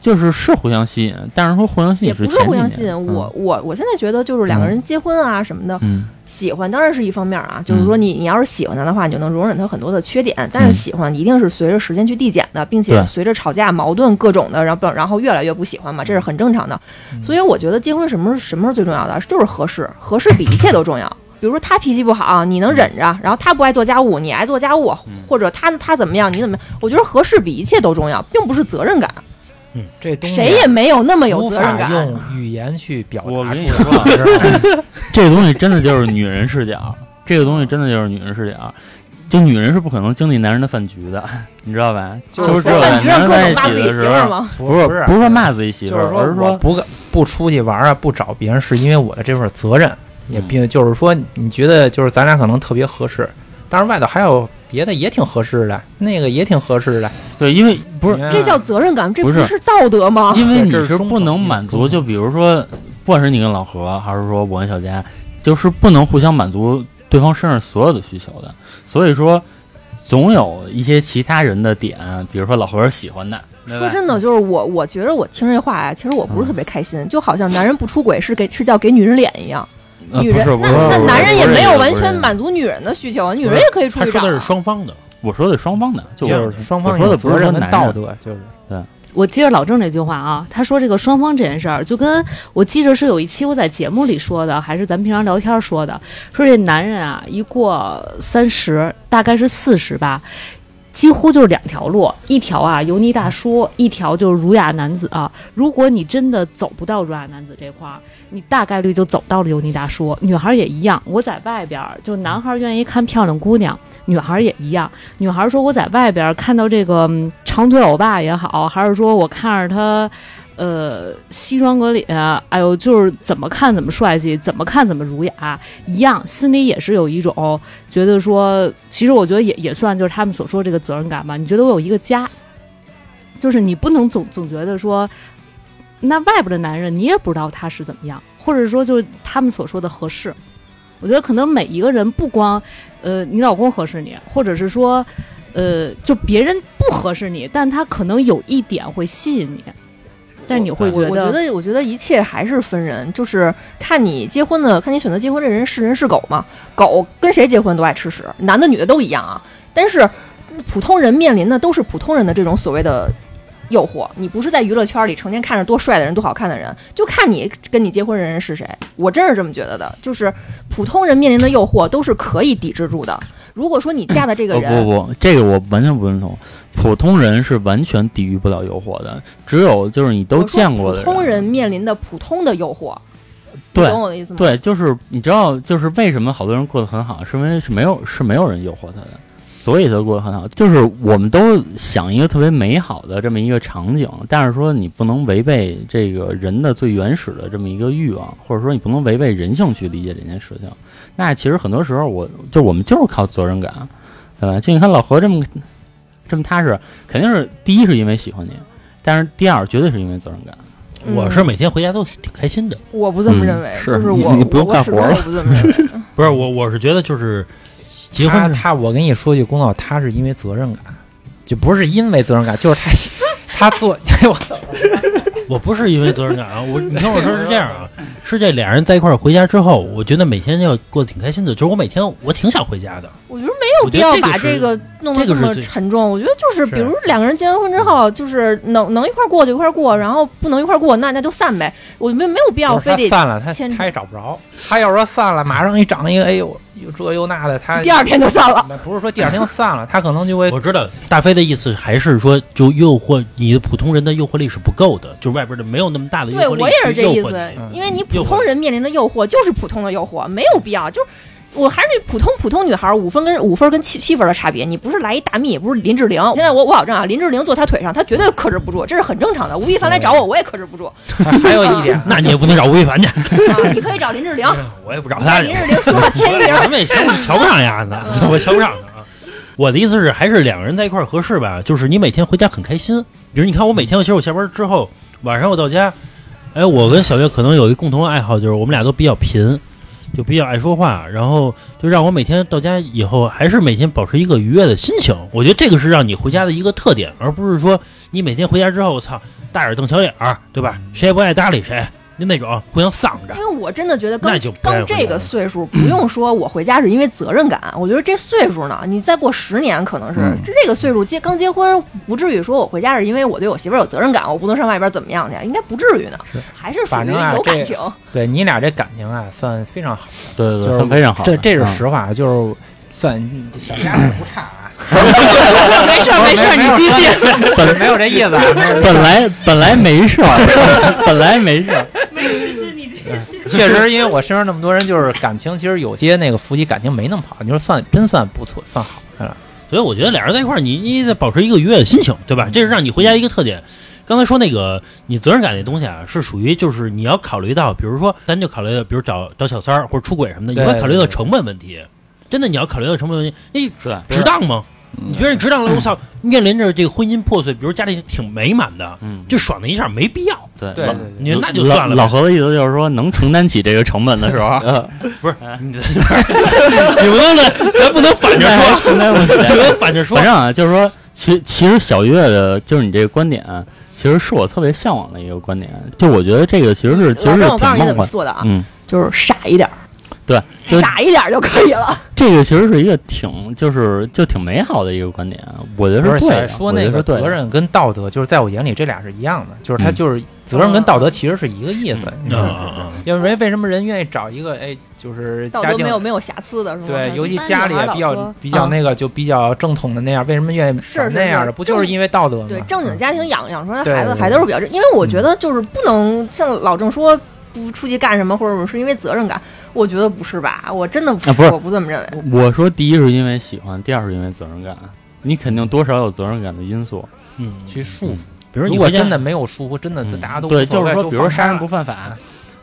就是是互相吸引，但是说互相吸引也不是互相吸引。我我我现在觉得就是两个人结婚啊什么的，嗯喜欢当然是一方面啊，就是说你你要是喜欢他的话，你就能容忍他很多的缺点。但嗯是喜欢一定是随着时间去递减的，并且随着吵架、矛盾各种的，然后然后越来越不喜欢嘛，这是很正常的。嗯所以我觉得结婚什么什么时候最重要的，就是合适，合适比一切都重要。比如说他脾气不好，你能忍着，然后他不爱做家务，你爱做家务，嗯或者他他怎么样，你怎么样？我觉得合适比一切都重要，并不是责任感，这东西谁也没有那么有无责任感。用语言去表达我跟你说 这个东西真的就是女人视角，这个东西真的就是女人视角。就女人是不可能经历男人的饭局的，你知道吧？就就是是只有在在男人在一起的时候？不是不是不是说骂自己媳妇儿，而是说我不不出去玩啊，不找别人，是因为我的这份责任，也嗯并就是说，你觉得就是咱俩可能特别合适，但是外头还有别的也挺合适的，那个也挺合适的，对，因为不是这叫责任感，这不是是道德吗？因为你是不能满足，就比如说，不管是你跟老何，还是说我跟小佳，就是不能互相满足对方身上所有的需求的。所以说，总有一些其他人的点，比如说老何是喜欢的。说真的，就是我，我觉得我听这话呀，其实我不是特别开心，就好像男人不出轨是给是叫给女人脸一样，呃女人那那男人也没有完全。满足女人的需求啊，女人也可以出去找啊。他说的是双方的，我说的是双方的，就就是是双方我说的不是说男人道德，就是我接着老郑这句话啊，他说这个双方这件事儿，就跟我记着是有一期我在节目里说的，还是咱们平常聊天说的，说这男人啊，一过三十，大概是四十吧。几乎就是两条路，一条啊油腻大叔，一条就是儒雅男子啊。如果你真的走不到儒雅男子这块儿，你大概率就走到了油腻大叔。女孩也一样，我在外边儿，就男孩愿意看漂亮姑娘，女孩也一样。女孩说我在外边儿看到这个长腿欧巴也好，还是说我看着他，呃，西装革履，哎呦，就是怎么看怎么帅气，怎么看怎么儒雅，一样，心里也是有一种觉得说，其实我觉得也也算就是他们所说这个责任感吧。你觉得我有一个家，就是你不能总总觉得说，那外边的男人你也不知道他是怎么样，或者说就是他们所说的合适。我觉得可能每一个人不光，呃，你老公合适你，或者是说，呃，就别人不合适你，但他可能有一点会吸引你，但是你会觉得我觉得，我觉得一切还是分人，就是看你结婚的，看你选择结婚这人是人是狗嘛。狗跟谁结婚都爱吃屎，男的女的都一样啊。但是普通人面临的都是普通人的这种所谓的诱惑，你不是在娱乐圈里成天看着多帅的人、多好看的人，就看你跟你结婚的人是谁。我真是这么觉得的，就是普通人面临的诱惑都是可以抵制住的。如果说你嫁的这个不人，不不，这个我完全不认同。普通人是完全抵御不了诱惑的，只有就是你都见过的普通人面临的普通的诱惑，对懂我的意思吗？对，就是你知道，就是为什么好多人过得很好，是因为是没有是没有人诱惑他的，所以他过得很好。就是我们都想一个特别美好的这么一个场景，但是说你不能违背这个人的最原始的这么一个欲望，或者说你不能违背人性去理解这件事情。那其实很多时候我，就我们就是靠责任感，对吧？就你看老何这么这么踏实，肯定是第一是因为喜欢你，但是第二绝对是因为责任感。嗯我是每天回家都挺开心的。我不这么嗯认为，是就是我你你不用干活了不这么认为。不是我，我是觉得就是结婚他他，我跟你说句公道，他是因为责任感，就不是因为责任感，就是他他做，我我不是因为责任感啊，我你听我说是这样啊，是这俩人在一块儿回家之后，我觉得每天要过得挺开心的，就是我每天我挺想回家的。我觉得没有必要把这个弄得这么沉重。我觉得就是，比如两个人结完婚之后，就是能能一块儿过就一块儿过，然后不能一块儿过，那那就散呗。我没没有必要非得散了，他牵他也找不着。他要说散了，马上一长一个，哎呦，又这又那的，他 第二天就散了。不是说第二天就散了，他可能就会我知道大飞的意思还是说，就诱惑你的普通人的诱惑力是不够的，就外边的没有那么大的诱对惑力我也是这意思因为你普通人面临的诱惑就是普通的诱惑，没有必要就是。我还是那普通普通女孩，五分跟五分跟七七分的差别。你不是来一大蜜，也不是林志玲。现在我我保证啊，林志玲坐他腿上，他绝对克制不住，这是很正常的。吴亦凡来找我，我也克制不住啊！还有一点，那你也不能找吴亦凡去，你可以找林志玲，我也不找他去林。志玲说了签一名，咱们也行，我瞧不上丫的，我瞧不上。我的意思是，还是两个人在一块儿合适吧。就是你每天回家很开心，比如你看我每天，其实我下班之后，晚上我到家，哎，我跟小月可能有一共同爱好，就是我们俩都比较贫，就比较爱说话，然后就让我每天到家以后还是每天保持一个愉悦的心情。我觉得这个是让你回家的一个特点，而不是说你每天回家之后，我操，大眼瞪小眼儿，对吧？谁也不爱搭理谁，就那种互相丧着因。为我真的觉得刚刚这个岁数，不用说我回家是因为责任感，我觉得这岁数呢，你再过十年可能是嗯这这个岁数结刚结婚，不至于说我回家是因为我对我媳妇儿有责任感，我不能上外边怎么样去，应该不至于呢，还是属于反正啊这有感情。对你俩这感情啊，算非常好，对对对，算非常好。这这是嗯实话，就是算小家子不差啊。没事儿没事儿，你继续。本没有这意思本来本来没事儿，本来没事。确实，因为我身边那么多人，就是感情，其实有些那个夫妻感情没那么好，你说算真算不错，算好的了。所以我觉得俩人在一块儿，你你得保持一个愉悦的心情，对吧？这是让你回家一个特点。刚才说那个你责任感那东西啊，是属于就是你要考虑到，比如说咱就考虑到，比如找找小三儿或者出轨什么的，你对要考虑到成本问题。真的，你要考虑到成本问题，哎，是值当吗？嗯你别人值当了，我操，面临着这个婚姻破碎，比如家里挺美满的，嗯，就爽那一下没必要。对对你那就算了老老何的意思就是说，能承担起这个成本的时候，不是，你 你不能来，咱不能反着说，不能反着说反。正啊，就是说，其其实小月的，就是你这个观点，其实是我特别向往的一个观点。就我觉得这个其实是其实是老郑，我告诉你挺梦幻。怎么做的啊，嗯，就是傻一点儿，对，就傻一点儿就可以了。这个其实是一个挺就是就挺美好的一个观点，我觉得是小对说那个责任跟道德，就是在我眼里这俩是一样的，就是他嗯就是责任跟道德其实是一个意思。你知啊道吗？啊啊！因为人为什么人愿意找一个哎，就是道家境德没有没有瑕疵的是吧？对，尤其家里也比较比较啊那个就比较正统的那样，为什么愿意是那样的？不就是因为道德吗？对正经嗯家庭养养出来孩子还都是比较正，因为我觉得就是不能像老郑说不出去干什么，或者是因为责任感，我觉得不是吧？我真的不啊不是我不这么认为。我说第一是因为喜欢，第二是因为责任感。你肯定多少有责任感的因素。嗯，去束缚。比如你如果真的没有束缚，真的嗯大家都对，就是说，比如说杀人不犯法，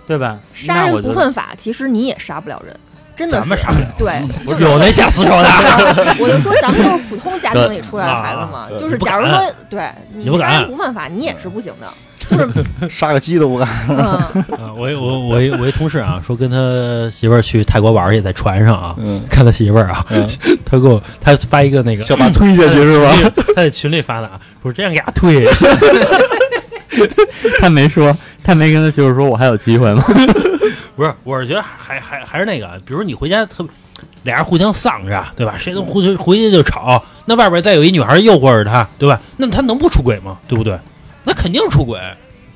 对吧？杀人不犯法，其实你也杀不了人，真的是咱们杀不了对，有那下死手的，我就说咱们都是普通家庭里出来的孩子嘛，就是假如说对你杀人不犯法，你也是不行的，就是杀个鸡都不敢。嗯，啊，我一我我一我一同事啊，说跟他媳妇儿去泰国玩儿去，在船上啊，嗯，看他媳妇儿啊，嗯 他给我他发一个那个想把推下去是吧？他在群里发的啊，说这样给他推，他没说，他没跟他媳妇说，我还有机会吗？不是，我是觉得还还还是那个，比如你回家特别俩人互相丧着，对吧？谁都回去回去就吵，那外边再有一女孩诱惑着他，对吧？那他能不出轨吗？对不对？那肯定出轨，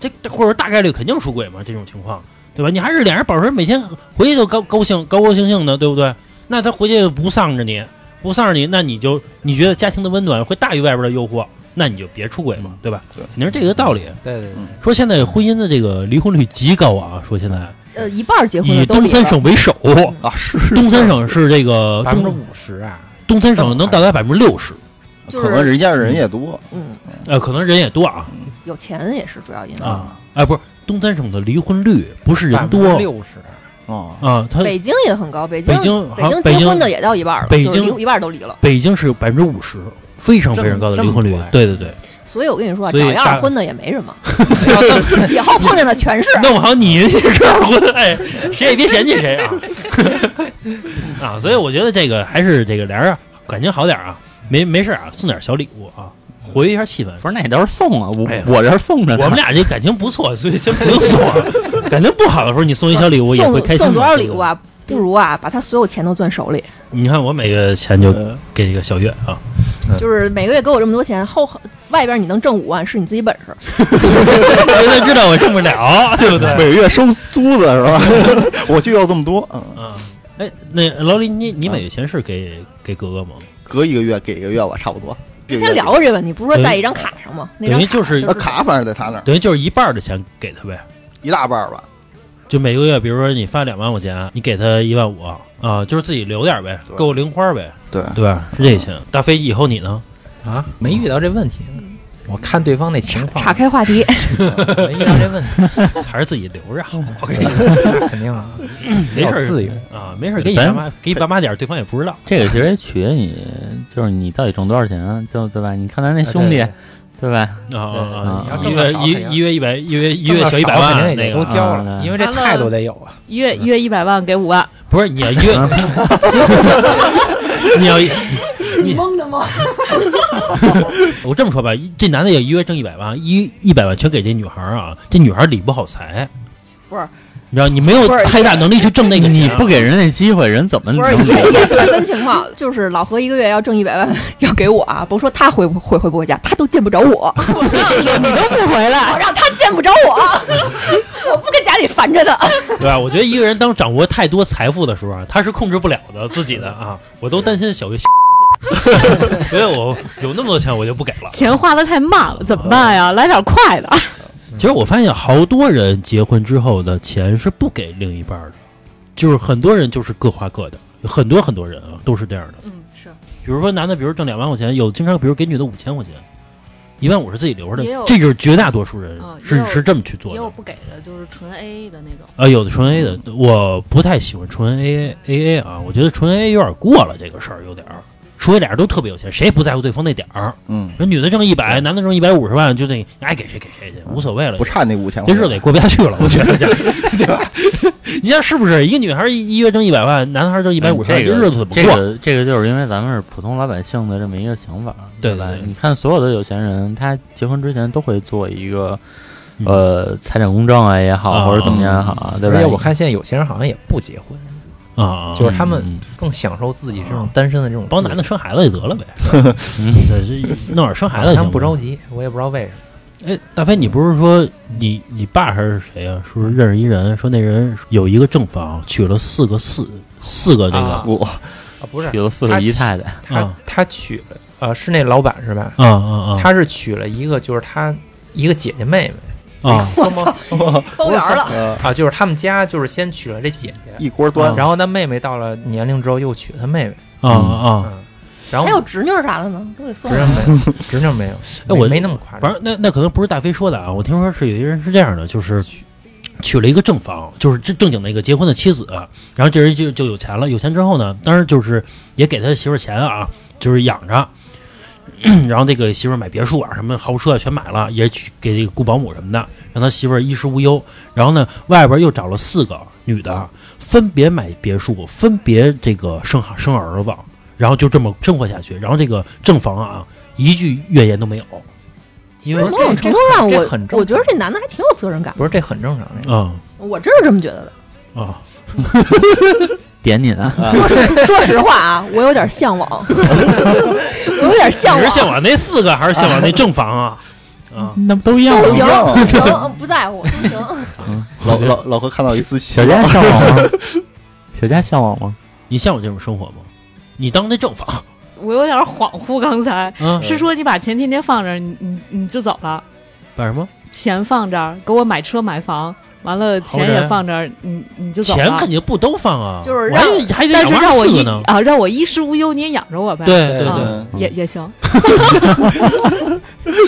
这这或者大概率肯定出轨嘛，这种情况，对吧？你还是俩人保持每天回去就高高兴高高兴兴的，对不对？那他回去不丧着你，不丧着你，那你就你觉得家庭的温暖会大于外边的诱惑，那你就别出轨嘛，对吧？对肯定是这个道理。对对对，说现在婚姻的这个离婚率极高啊，说现在呃，一半儿结婚以。东三省为首，啊，是是东三省是这个百分之五十啊，东三省能到达百分之六十，就是可能人家人也多嗯，呃，可能人也多啊有钱也是主要因为。啊，哎，不是东三省的离婚率不是人多之六十。啊，啊，他北京也很高，北京北京好北京京结婚的也到一半了，北京就是一半都离了。北京是百分之五十，非常非常高的离婚率对对对。所以我跟你说找一二婚的也没什么，以后碰见的全是。弄不好你你是二婚，哎，谁也别嫌弃谁啊 啊！所以我觉得这个还是这个俩人感情好点儿啊，没没事啊，送点小礼物啊，活跃一下气氛。不是，那都是送啊，我哎我这是送着呢。我们俩这感情不错，所以先不用送了。感情不好的时候，你送一小礼物也会开心。送送多少礼物？啊？不如啊，把他所有钱都攥手里，你看我每个月钱就给一个小月啊，就是每个月给我这么多钱，后外边你能挣五万是你自己本事。因为他知道我挣不了，对不对？每个月收租子是吧？我就要这么多，嗯，嗯，哎，那老李，你你每月钱是给给哥哥吗？隔一个月给一个月吧，差不多。之前聊过这个问题，不是说在一张卡上吗？那张等于就是那卡反正在他那儿等于就是一半儿的钱给他呗。一大半儿吧，就每个月，比如说你发两万块钱，你给他一万五啊，就是自己留点呗，对够零花呗，对，对吧？是这些。大飞，以后你呢？啊，没遇到这问题。我看对方那情况，岔开话题，没遇到这问题，还是 自己留着好？我跟你那 肯定啊，没事自由。啊，没事，给你爸妈给你爸妈点儿，对方也不知道。这个其实也取决于你，就是你到底挣多少钱，就对吧？你看咱那兄弟，对吧？啊啊啊！一月一月一百，一月一月小一百万肯定万，那个也得都交啊了，因为这态度得有啊。一月一月一百万给五万，不是你要约，你要 你吗？我这么说吧，这男的也一月挣一百万，一一百万全给这女孩啊，这女孩理不好财，不是，你知道，你没有太大能力去挣那个钱，你不给人家机会，人怎么不是能也也是分情况，就是老何一个月要挣一百万要给我啊，甭说他回不回回不回家，他都见不着我，你都不回来，我让他见不着我，我不跟家里烦着的。对吧？我觉得一个人当掌握太多财富的时候啊，他是控制不了的自己的啊，我都担心小月 所以我有那么多钱我就不给了。钱花的太慢了，怎么办呀？来点快的。其实我发现好多人结婚之后的钱是不给另一半的，就是很多人就是各花各的，很多很多人啊都是这样的。嗯，是比如说男的，比如挣两万块钱，有经常比如给女的五千块钱，一万五是自己留着的，这就是绝大多数人是是这么去做的也有。不给的，就是纯 A A 的那种。啊，有的纯 A 的，我不太喜欢纯 A A A A 啊，我觉得纯 A 有点过了，这个事儿有点儿。除非俩人都特别有钱，谁也不在乎对方那点儿。嗯，人女的挣一百，男的挣一百五十万，就那爱给谁给谁去，无所谓了不。差那五千这日子也过不下去了，我觉得，对吧？你看是不是？一个女孩一一月挣一百万，男孩挣一百五十万，这日子怎么这过？个这个就是因为咱们是普通老百姓的这么一个想法，对吧？你看所有的有钱人，他结婚之前都会做一个嗯呃财产公证啊也好，啊或者怎么样也好，对吧？而且我看现在有钱人好像也不结婚，啊，就是他们嗯更享受自己这种单身的这种。帮男的生孩子就得了呗。嗯 对，这弄点生孩子他们不着急，我也不知道为什么。哎，大飞，你不是说你你爸还是谁啊、说认识一人，说那人有一个正房，娶了四个四四个那个啊我啊，不是娶了四个姨太太，他啊他娶了呃是那老板是吧？啊啊他是娶了一个就是他一个姐姐妹妹，啊啊！双胞包圆了，呃啊，就是他们家就是先娶了这姐姐，一锅端，然后他妹妹到了年龄之后又娶他妹妹，啊啊！嗯，然后还有侄女啥的呢，都给送了。侄女没有，侄女没有，哎我没没那么夸张反正，那那可能不是大飞说的啊，我听说是有一个人是这样的，就是娶了一个正房，就是正正经的一个结婚的妻子，然后这人就就有钱了，有钱之后呢，当然就是也给他媳妇钱啊，就是养着。然后这个媳妇儿买别墅啊，什么豪车啊全买了，也去给这个雇保姆什么的，让他媳妇儿衣食无忧。然后呢，外边又找了四个女的，分别买别墅，分别这个生生儿子，然后就这么生活下去。然后这个正房啊，一句怨言都没有，因为某种程度上，我这很正我觉得这男的还挺有责任感，不是这很正常这个。啊我真是这么觉得的。啊 点你啊，说实说实话啊，我有点向往，我有点向往，你是向往那四个还是向往那正房啊？啊，那不都一样？行，行，不在乎都行。老老老何看到一丝希小望佳向往吗？小佳向往吗？你向往这种生活吗？你当那正房 我有点恍惚，刚才啊？是说你把钱天天放这儿，你你你就走了，把什么？钱放这儿，给我买车买房，完了钱也放这儿，你你就走了钱肯。定不都放啊，就是让还得还得但是让我衣四个呢。啊，让我衣食无忧，你也养着我呗。对对啊对，也也行。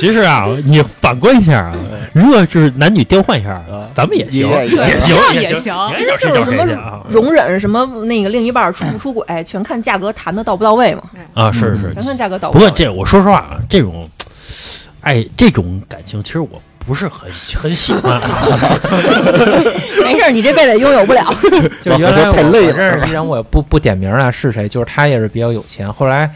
其实啊，你反观一下啊，如果是男女调换一下啊，咱们也行，也也行，也行，行你爱找谁找谁去啊？容忍什么那个另一半出不出轨，全看价格谈的到不到位嘛，啊，是是全。看价格到不过到位。这我说实话啊，这种，哎，这种感情其实我不是很很喜欢。啊。没事儿，你这辈子拥有不了。就是原来我认识一人，我也不不点名了是谁，就是他也是比较有钱，后来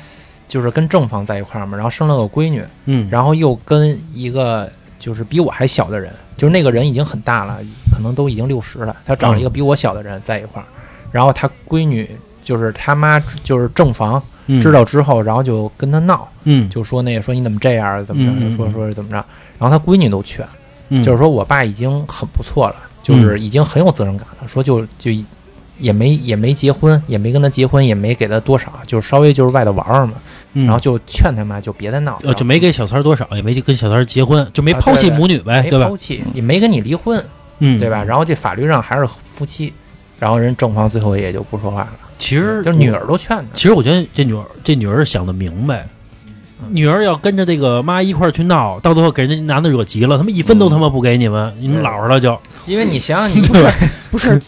就是跟正房在一块儿嘛，然后生了个闺女，嗯，然后又跟一个就是比我还小的人，就是那个人已经很大了，可能都已经六十了，他找了一个比我小的人在一块儿，然后他闺女就是他妈就是正房嗯。知，道之后，然后就跟他闹，嗯，就说那个说你怎么这样，怎么着，嗯。说说是怎么着，然后他闺女都劝，嗯就是说我爸已经很不错了，就是已经很有责任感了，说就就也没也没结婚，也没跟他结婚，也没给他多少，就是稍微就是外头玩玩嘛，嗯然后就劝他妈就别再闹，了，就没给小三多少，也没跟小三结婚，就没抛弃母女呗，对吧抛？弃，也没跟你离婚，嗯，对吧？？然后这法律上还是夫妻，然后人正方最后也就不说话了，其实就女儿都劝他，其实我觉得这女儿这女儿想的明白，女儿要跟着这个妈一块儿去闹，到最后给人家男的惹急了，他们一分都他妈不给你们，你们老实了就。因为你想想你 不是？不是，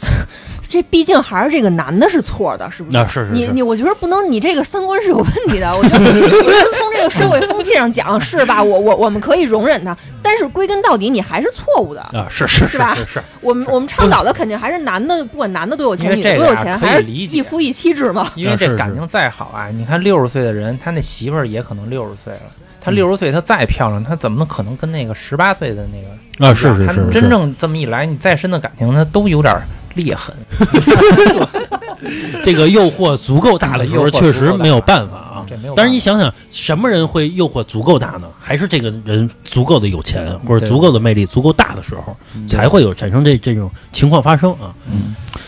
这毕竟还是这个男的是错的，是不是？啊是是是你你，我觉得不能，你这个三观是有问题的。我觉得 你是从这个社会风气上讲是吧？我我我们可以容忍他，但是归根到底你还是错误的。啊是是是吧是是，我们我们倡导的肯定还是男的，不管男的多有钱，女的多有钱，还是一夫一妻制嘛。因为这感情再好啊，你看六十岁的人，他那媳妇儿也可能六十岁了。他嗯六十岁，他再漂亮，他怎么可能跟那个十八岁的那个啊是是他是是真正这么一来，你再深的感情，他都有点裂痕。这个诱惑足够大的时候，诱惑确实没有办法啊。这没有。但是你想想，什么人会诱惑足够大呢？还是这个人足够的有钱，嗯或者足够的魅力足够大的时候，嗯才会有产生这这种情况发生啊。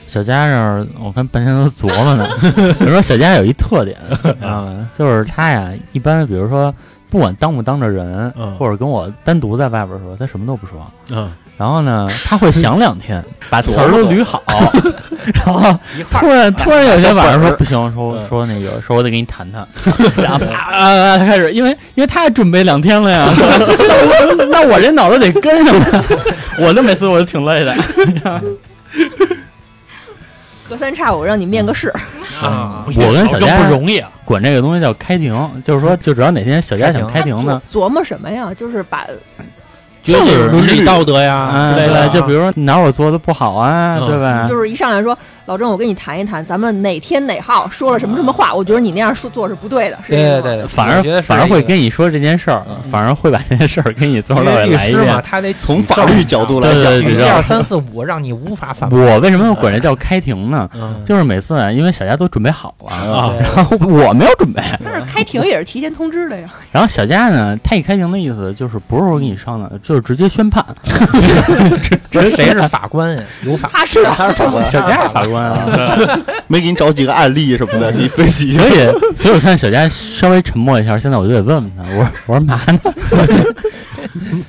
小佳这儿，我看半天都琢磨呢。我说小佳有一特点，知道吗？就是他呀，一般比如说，不管当不当着人，嗯或者跟我单独在外边的时候，他什么都不说。啊，然后呢，他会想两天，把词儿都捋好，然后突然突然有一天晚上说不行，说嗯。说那个说我得跟你谈谈，然后啪啊啊他开始，因为因为他准备两天了呀，那我这脑子得跟上他，我这每次我就挺累的。隔三差五让你面个试，啊，我跟小佳不容易啊。管这个东西叫开庭，就是说，就只要哪天小佳想开庭。呢，琢磨什么呀？就是把就是伦理道德呀啊，之类的啊，就比如说哪儿我做的不好啊，嗯对吧？就是一上来说，老郑，我跟你谈一谈，咱们哪天哪号说了什么什么话，我觉得你那样说做是不对的，是这对对对，反而反而会跟你说这件事儿，反而会把这件事儿跟你从头因为到尾来一律师嘛，遍。他得从法律角度来讲，一二三四五，让你无法反驳。我为什么要管这叫开庭呢？嗯就是每次啊，因为小佳都准备好了，啊，然后我没有准备，但是开庭也是提前通知的呀。然后小佳呢，他一开庭的意思就是不是我跟你商量，就是直接宣判。不是谁是法官呀？有法他是啊，他是法官，小佳是法官啊，没给你找几个案例什么的，你分析一下所。以所以我看小佳稍微沉默一下，现在我就得问问他，我说我说嘛呢？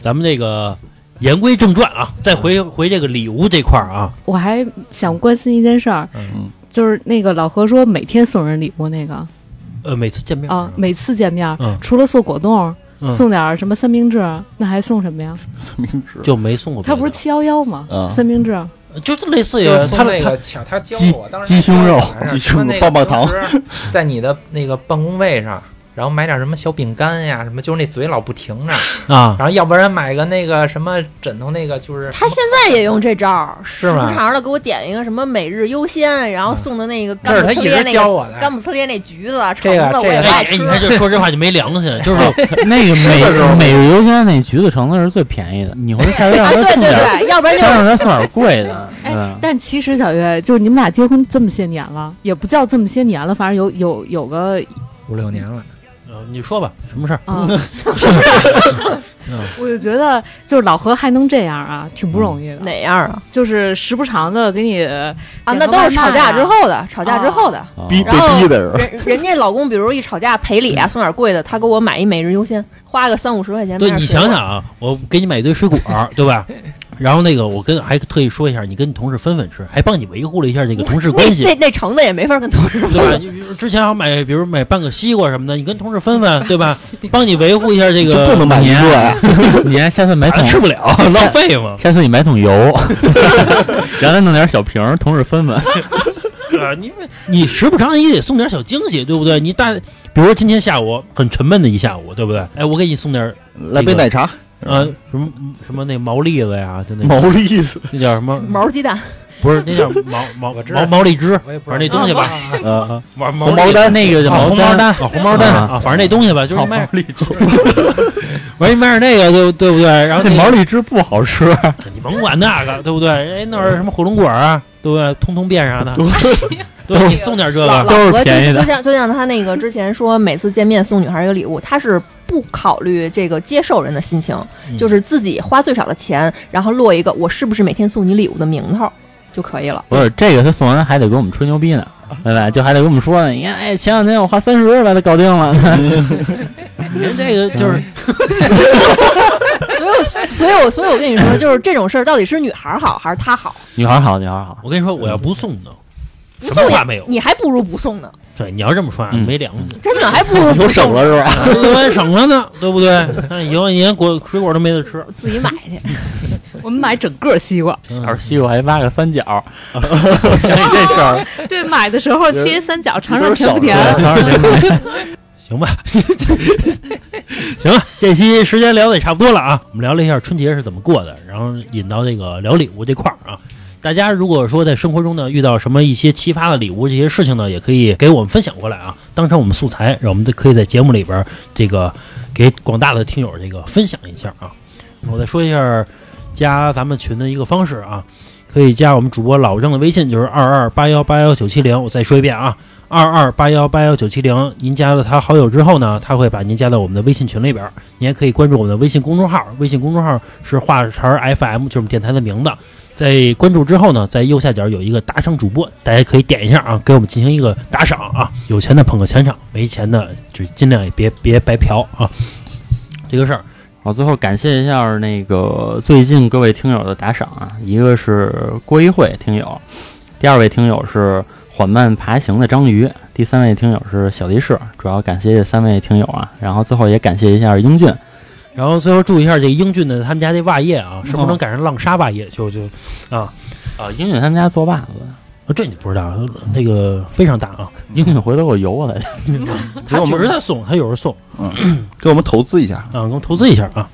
咱们这个言归正传啊，再回回这个礼物这块儿啊，我还想关心一件事儿，嗯就是那个老何说每天送人礼物那个呃，每次见面啊，每次见面，嗯除了送果冻，嗯送点什么三明治，那还送什么呀？三明治就没送过。他不是七幺幺吗？嗯三明治，就是类似于他他那个抢，他教鸡我当时鸡胸肉鸡胸肉那个棒棒糖在你的那个办公位上，然后买点什么小饼干呀，什么就是那嘴老不停着，啊，然后要不然买个那个什么枕头，那个就是他现在也用这招儿，时不是吗常的给我点一个什么每日优先，然后送的那个甘这是他一直姆特列那个教我的。甘姆特烈那橘子啊，橙这个子我也这个哎，不爱吃你。看这说这话就没良心，就是 那个每每日优先那橘子橙子是最便宜的，你回头下回 让哎，对对他送点要不然就先让他送点贵的。哎嗯，但其实小月就是你们俩结婚这么些年了，也不叫这么些年了，反正有有有个五六年了，呃你说吧，什么事儿？啊，我就觉得就是老何还能这样啊，挺不容易的。哪样啊？就是时不常的给你啊，那都是吵架之后的，吵架之后的。啊逼被逼的是吧？人人家老公，比如一吵架赔礼啊，送点贵的，他给我买一每日优先，花个三五十块钱。对你想想啊，我给你买一堆水果，对吧？然后那个我跟还特意说一下，你跟你同事分分吃，还帮你维护了一下这个同事关系那。那那橙子也没法跟同事对吧？你比如之前好买，比如买半个西瓜什么的，你跟同事分分，对吧？帮你维护一下这个，就不能买一个呀？你还下次买桶啊吃不了，浪费嘛。下次你买桶油，然后弄点小瓶，同事分分。啊，你你时不常也得送点小惊喜，对不对？你大，比如说今天下午很沉闷的一下午，对不对？哎，我给你送点儿来杯奶茶，呃什么什么那毛栗子呀，就那毛栗子，那叫什么？毛鸡蛋，不是那叫毛毛 毛毛荔枝，反正那东西吧，呃，毛红毛丹那个叫啊红毛毛丹啊，红毛丹啊啊，反正那东西吧，就是毛荔枝，我说你买点那个，对对不对？然后那那毛荔枝不好吃。你甭管那个，对不对？哎，弄点什么火龙果啊，对不对？通通变啥的，对，你送点这个，都是便宜的。就像就像他那个之前说，每次见面送女孩一个礼物，他是不考虑这个接受人的心情，嗯就是自己花最少的钱，然后落一个我是不是每天送你礼物的名头就可以了。不是这个，他送完还得给我们吹牛逼呢，对吧？就还得跟我们说呢。你看，哎，前两天我花三十把它搞定了。你看这个就是 所以我，所以我，所以我跟你说，就是这种事儿，到底是女孩好还是他好？女孩好，女孩好。我跟你说，我要不送呢，不送也没有。你还不如不送呢，对，你要这么说啊，嗯没良心，真的还不如省了是吧？有还省了呢，对不对？那以后你连果水果都没得吃。自己买去。我们买整个西瓜，小时候西瓜还挖个三角，想起这事儿，对，买的时候切三角，尝尝甜不甜？尝尝甜行吧，行了，这期时间聊的也差不多了啊。我们聊了一下春节是怎么过的，然后引到这个聊礼物这块儿啊。大家如果说在生活中呢遇到什么一些奇葩的礼物这些事情呢，也可以给我们分享过来啊，当成我们素材，让我们可以在节目里边这个给广大的听友这个分享一下啊。我再说一下加咱们群的一个方式啊，可以加我们主播老郑的微信，就是二二八幺八幺九七零。我再说一遍啊，二二八幺八幺九七零，您加了他好友之后呢，他会把您加到我们的微信群里边儿。您也可以关注我们的微信公众号，微信公众号是话茬儿 FM，就是我们电台的名字。在关注之后呢，在右下角有一个打赏主播，大家可以点一下啊，给我们进行一个打赏啊。有钱的捧个钱场，没钱的就尽量也别别白嫖啊。这个事儿，好，最后感谢一下那个最近各位听友的打赏啊，一个是郭一慧听友，第二位听友是缓慢爬行的章鱼，第三位听友是小力士。主要感谢这三位听友啊，然后最后也感谢一下英俊，然后最后注意一下这个英俊的他们家这袜业啊，是不是能赶上浪莎袜业？就就啊，啊，英俊他们家做袜子，这你不知道，那个非常大啊。英俊回头给我邮过来，他确实他送，他有时候送给我们投资一下。啊，给我们投资一下啊。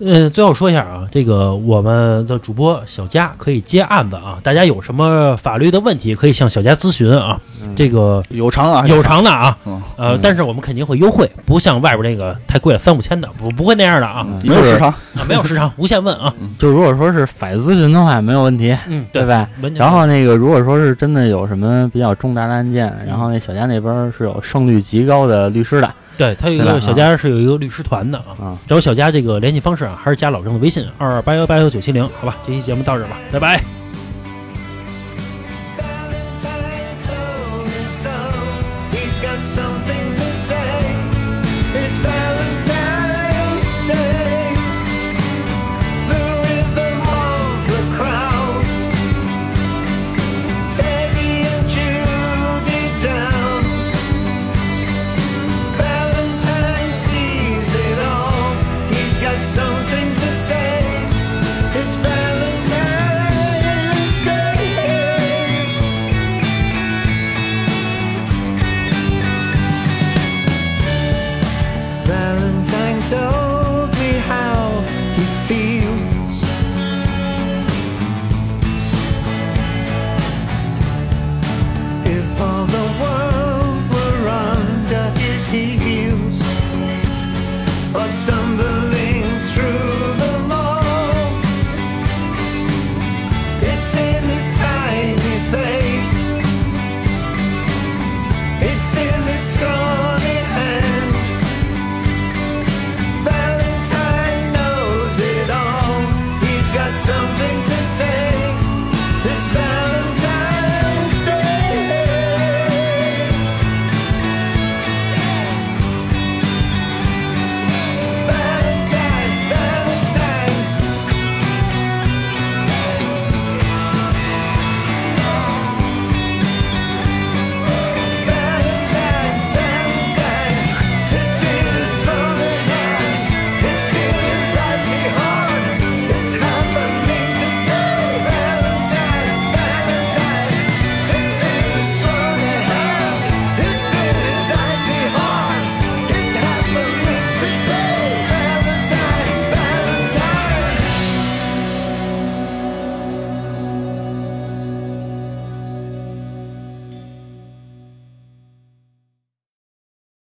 呃，最后说一下啊，这个我们的主播小佳可以接案子啊，大家有什么法律的问题可以向小佳咨询啊。这个有偿啊，有偿的啊，嗯，呃，但是我们肯定会优惠，不像外边那个太贵了三五千的，不不会那样的啊，嗯没有时长，啊没有时长，无限问啊，就如果说是法律咨询的话，没有问题，嗯，对。吧？然后那个，如果说是真的有什么比较重大的案件，然后那小佳那边是有胜率极高的律师的对他有一个小佳是有一个律师团的啊，啊。找小佳这个联系方式啊，还是加老郑的微信二二八幺八幺九七零，好吧，这期节目到这儿吧，拜拜。